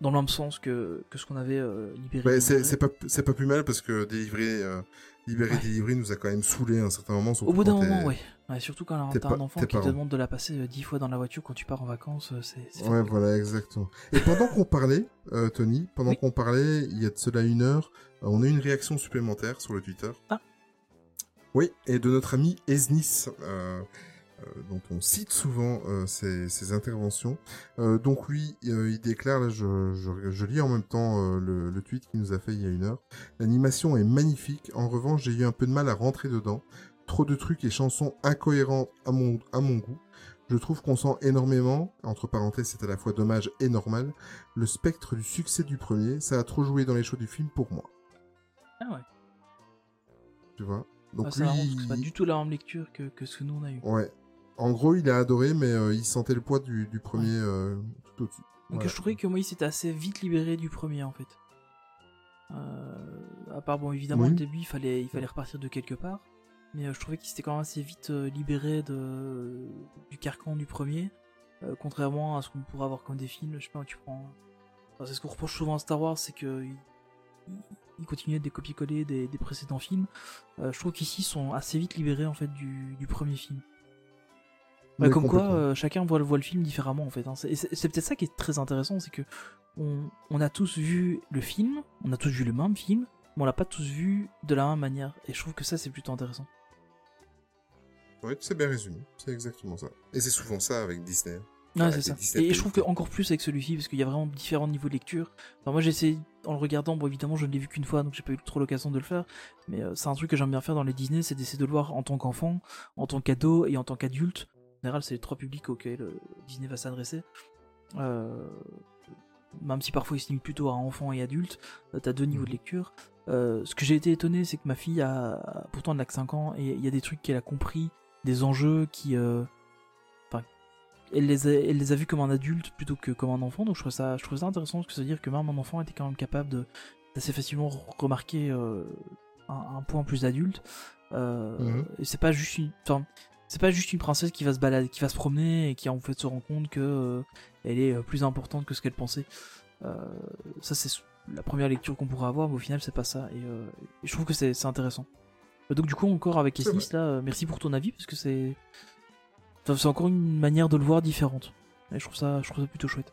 Speaker 1: dans le même sens que, que ce qu'on avait euh, libéré.
Speaker 4: Ouais, c'est pas, pas plus mal parce que délivrer, euh, libérer,
Speaker 1: Ouais.
Speaker 4: délivrer nous a quand même saoulé à un certain moment.
Speaker 1: Au bout d'un moment. Ouais, Surtout quand t'as un enfant qui te
Speaker 4: parent.
Speaker 1: demande de la passer euh, dix fois dans la voiture quand tu pars en vacances, euh, c'est
Speaker 4: Ouais, voilà, exactement. Et pendant qu'on parlait, euh, Tony, pendant
Speaker 1: Oui.
Speaker 4: qu'on parlait, il y a de cela une heure, on a eu une réaction supplémentaire sur le Twitter.
Speaker 1: Ah.
Speaker 4: Oui, et de notre ami Esnis, dont on cite souvent euh, ses, ses interventions. Euh, donc lui, euh, il déclare, là, je, je, je lis en même temps euh, le, le tweet qu'il nous a fait il y a une heure. L'animation est magnifique. En revanche, j'ai eu un peu de mal à rentrer dedans. Trop de trucs et chansons incohérents à mon, à mon goût. Je trouve qu'on sent énormément, entre parenthèses c'est à la fois dommage et normal, le spectre du succès du premier, ça a trop joué dans les shows du film pour moi.
Speaker 1: Ah ouais.
Speaker 4: Tu vois? Donc
Speaker 1: Ah, c'est
Speaker 4: lui,
Speaker 1: pas du tout la même lecture que, que ce que nous on a eu.
Speaker 4: ouais. En gros, il a adoré, mais euh, il sentait le poids du, du premier euh, tout au-dessus.
Speaker 1: Donc
Speaker 4: Voilà.
Speaker 1: je trouvais que moi il s'était assez vite libéré du premier en fait. Euh, à part bon évidemment
Speaker 4: Oui.
Speaker 1: au début il fallait il fallait repartir de quelque part, mais je trouvais qu'il s'était quand même assez vite libéré de du carcan du premier, contrairement à ce qu'on pourrait avoir comme des films. Je sais pas tu prends. Enfin, c'est ce qu'on reproche souvent à Star Wars, c'est que il, il continuait de copier-coller des, des précédents films. Euh, je trouve qu'ici ils sont assez vite libérés en fait du, du premier film. Bah,
Speaker 4: Mais
Speaker 1: comme quoi, euh, chacun voit, le- voit le film différemment en fait. hein. C'est et c'est- c'est peut-être ça qui est très intéressant, c'est que on, on a tous vu le film, on a tous vu le même film, mais on l'a pas tous vu de la même manière. Et je trouve que ça c'est plutôt intéressant.
Speaker 4: Ouais, c'est bien résumé. C'est exactement ça. Et c'est souvent ça avec Disney.
Speaker 1: Ouais,
Speaker 4: Ouais,
Speaker 1: c'est ça. Et, et je trouve que encore plus avec celui-ci, parce qu'il y a vraiment différents niveaux de lecture. Enfin, moi j'ai essayé, en le regardant, bon évidemment je ne l'ai vu qu'une fois, donc j'ai pas eu trop l'occasion de le faire, mais euh, c'est un truc que j'aime bien faire dans les Disney, c'est d'essayer de le voir en tant qu'enfant, en tant qu'ado et en tant qu'adulte. Général, c'est les trois publics auxquels euh, Disney va s'adresser. Euh, même si parfois il se limite plutôt à enfants et adultes, euh, t'as deux niveaux de lecture. Euh, ce que j'ai été étonné, c'est que ma fille a pourtant elle n'a que 5 ans et il y a des trucs qu'elle a compris, des enjeux qui, euh, enfin, elle les, a, elle les a vus comme un adulte plutôt que comme un enfant. Donc je trouve ça, je trouve ça intéressant parce que ça veut dire que même un enfant était quand même capable de d'assez facilement remarquer euh, un, un point plus adulte. Et c'est pas juste une, enfin, c'est pas juste une princesse qui va se balader, qui va se promener et qui en fait se rend compte que euh, elle est euh, plus importante que ce qu'elle pensait. Euh, ça c'est la première lecture qu'on pourra avoir, mais au final c'est pas ça. Et, euh, et je trouve que c'est intéressant. Donc du coup encore avec Esnis là, merci pour ton avis parce que c'est c'est encore une manière de le voir différente. Et je trouve ça je trouve ça plutôt chouette.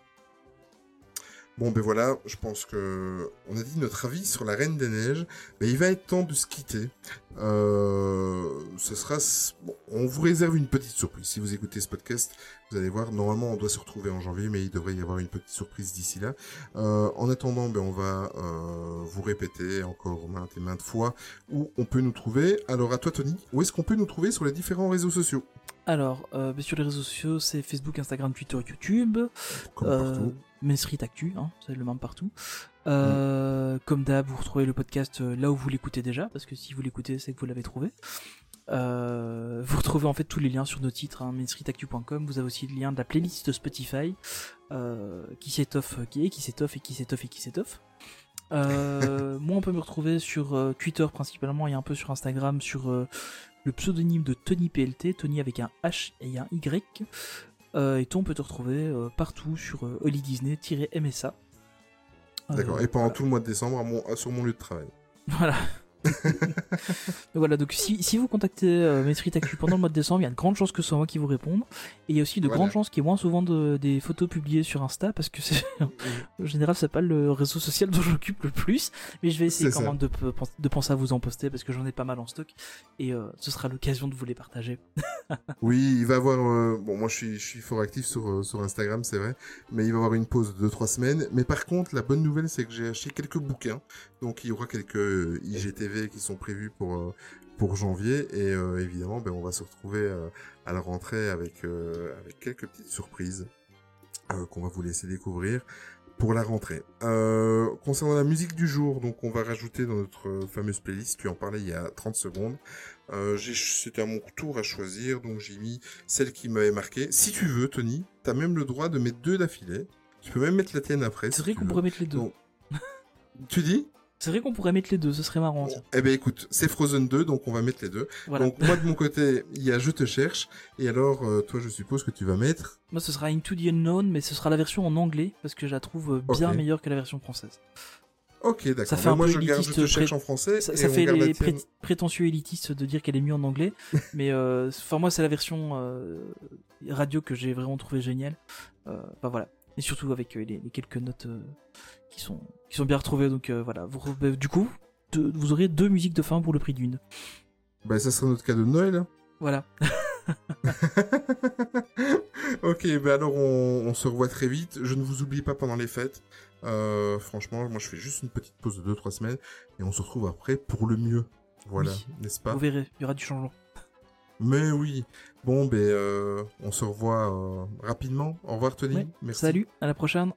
Speaker 4: Bon, ben voilà, je pense que on a dit notre avis sur la Reine des Neiges. Mais il va être temps de se quitter. Euh, ce sera, bon, on vous réserve une petite surprise. Si vous écoutez ce podcast, vous allez voir. Normalement, on doit se retrouver en janvier, mais il devrait y avoir une petite surprise d'ici là. Euh, en attendant, ben on va euh, vous répéter encore maintes et maintes fois où on peut nous trouver. Alors à toi, Tony, où est-ce qu'on peut nous trouver sur les différents réseaux sociaux?
Speaker 1: Alors euh, sur les réseaux sociaux c'est Facebook, Instagram, Twitter, YouTube.
Speaker 4: Comme
Speaker 1: Euh,
Speaker 4: partout.
Speaker 1: Main Street Actu, hein, c'est le même partout. Euh, Comme d'hab, vous retrouvez le podcast euh, là où vous l'écoutez déjà, parce que si vous l'écoutez, c'est que vous l'avez trouvé. Euh, vous retrouvez en fait tous les liens sur nos titres, hein, mainstreetactu.com. Vous avez aussi le lien de la playlist Spotify, euh, qui s'étoffe, qui est, qui s'étoffe et qui s'étoffe et qui s'étoffe. Euh, moi, on peut me retrouver sur Twitter principalement et un peu sur Instagram sur le pseudonyme de Tony PLT, Tony avec un H et un Y. Euh, et toi, on peut te retrouver euh, partout sur euh, Holly Disney-MSA.
Speaker 4: D'accord. Et pendant tout le mois de décembre, à mon- à- sur mon lieu de travail.
Speaker 1: Voilà. Donc voilà, donc si, si vous contactez euh, Actu pendant le mois de décembre, il y a de grandes chances que ce soit moi qui vous réponde. Et il y a aussi de
Speaker 4: Voilà.
Speaker 1: grandes chances qu'il y ait moins souvent de- des photos publiées sur Insta, parce que c'est, en général, c'est pas le réseau social dont j'occupe le plus. Mais je vais essayer quand
Speaker 4: ça.
Speaker 1: même de, pe- de penser à vous en poster, parce que j'en ai pas mal en stock. Et euh, ce sera l'occasion de vous les partager.
Speaker 4: Oui, il va avoir. euh, bon, moi, je suis, je suis fort actif sur euh, sur Instagram, c'est vrai, mais il va avoir une pause de 2-3 semaines. Mais par contre, la bonne nouvelle, c'est que j'ai acheté quelques bouquins, donc il y aura quelques euh, Qui sont prévus pour euh, pour janvier, et euh, évidemment, ben, on va se retrouver euh, à la rentrée avec avec quelques petites surprises qu'on va vous laisser découvrir pour la rentrée. Euh, concernant la musique du jour, donc on va rajouter dans notre fameuse playlist, tu en parlais il y a 30 secondes. Euh, C'était à mon tour à choisir, donc j'ai mis celle qui m'avait marqué. Si tu veux, Tony, t'as même le droit de mettre deux d'affilée. Tu peux même mettre la tienne après.
Speaker 1: C'est
Speaker 4: si
Speaker 1: vrai qu'on pourrait mettre les deux.
Speaker 4: Donc, Tu dis?
Speaker 1: C'est vrai qu'on pourrait mettre les deux, ce serait marrant. Tiens.
Speaker 4: Eh ben écoute, c'est Frozen 2, donc on va mettre les deux.
Speaker 1: Voilà.
Speaker 4: Donc moi de mon côté, il y a Je te cherche, et alors euh, toi je suppose que tu vas mettre...
Speaker 1: Moi, ce sera Into the Unknown, mais ce sera la version en anglais, parce que je la trouve euh, bien meilleure que la version française.
Speaker 4: Ok, d'accord.
Speaker 1: Ça fait
Speaker 4: Ben,
Speaker 1: un
Speaker 4: moi
Speaker 1: peu
Speaker 4: je garde Je te cherche
Speaker 1: pré-
Speaker 4: en français,
Speaker 1: Ça,
Speaker 4: et
Speaker 1: ça
Speaker 4: on
Speaker 1: fait les pré- prétentieux élitistes de dire qu'elle est mieux en anglais, mais euh, enfin moi c'est la version euh, radio que j'ai vraiment trouvé géniale. Euh, voilà, et surtout avec les, les quelques notes qui sont qui sont bien retrouvées. Donc euh, voilà, vous, bah, du coup, vous aurez deux musiques de fin pour le prix d'une.
Speaker 4: Ben ça sera notre cadeau de Noël. hein.
Speaker 1: Voilà.
Speaker 4: ok, ben alors on, on se revoit très vite. Je ne vous oublie pas pendant les fêtes. Euh, franchement, moi je fais juste une petite pause de 2-3 semaines et on se retrouve après pour le mieux. Voilà,
Speaker 1: Oui.
Speaker 4: n'est-ce pas?
Speaker 1: Vous verrez, il y aura du changement.
Speaker 4: Mais oui. Bon, ben euh, on se revoit euh, rapidement. Au revoir Tony.
Speaker 1: Ouais.
Speaker 4: Merci.
Speaker 1: Salut, à la prochaine.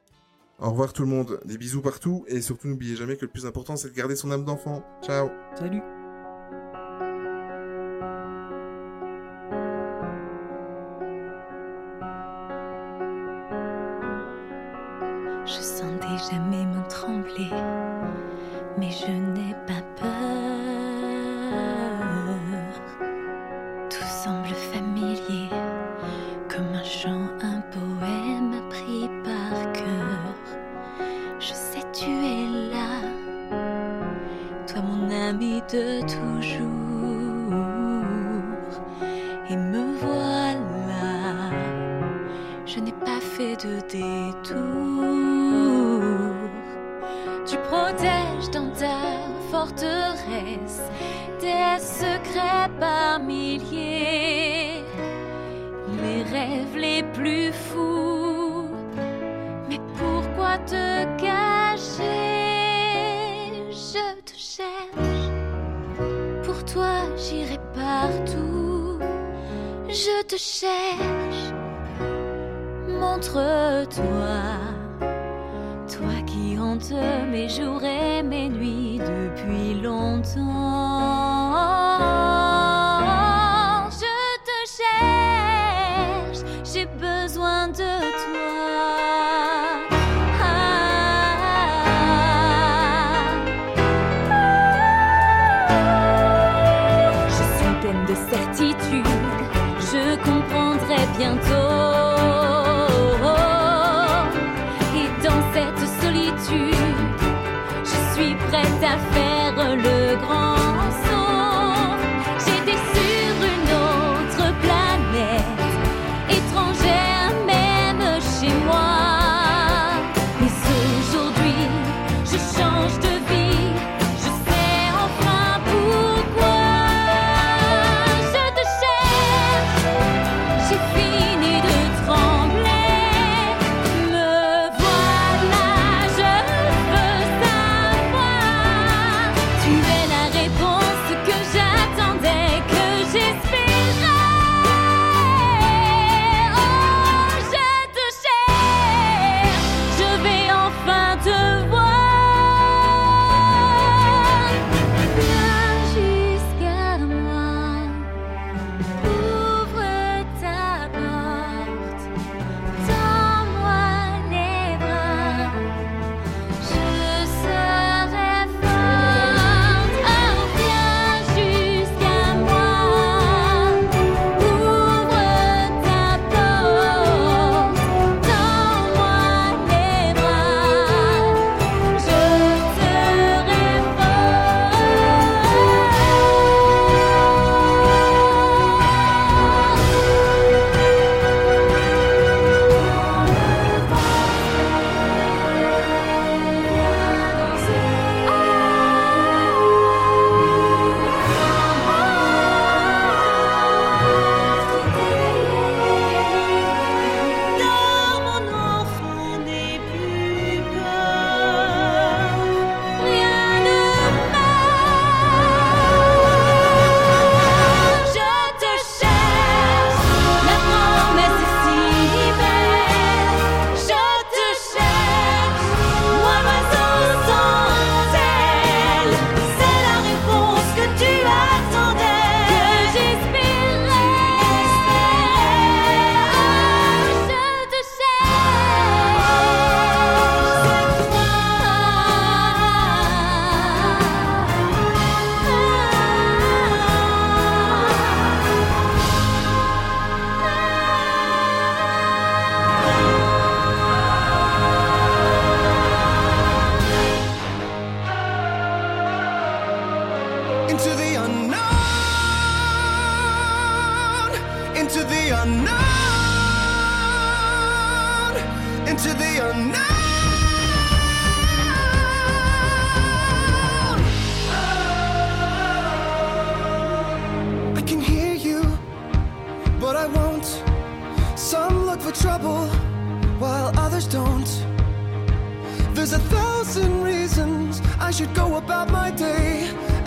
Speaker 4: Au revoir tout le monde. Des bisous partout et surtout n'oubliez jamais que le plus important c'est de garder son âme d'enfant. Ciao.
Speaker 1: Salut.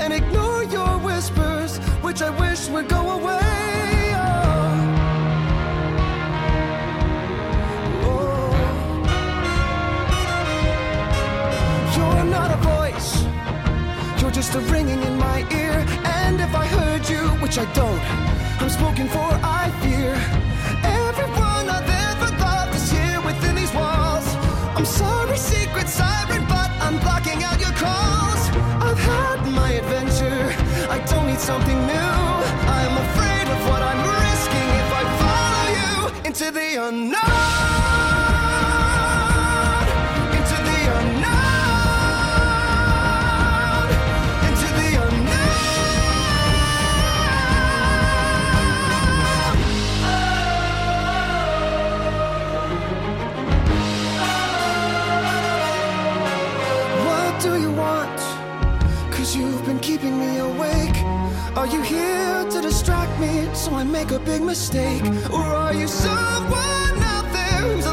Speaker 5: And ignore your whispers, which I wish would go away. Oh. You're not a voice, you're just a ringing in my ear. And if I heard you, which I don't, I'm spoken for, I something new. I'm afraid of what I'm risking if I follow you into the unknown. I make a big mistake? Or are you someone out there who's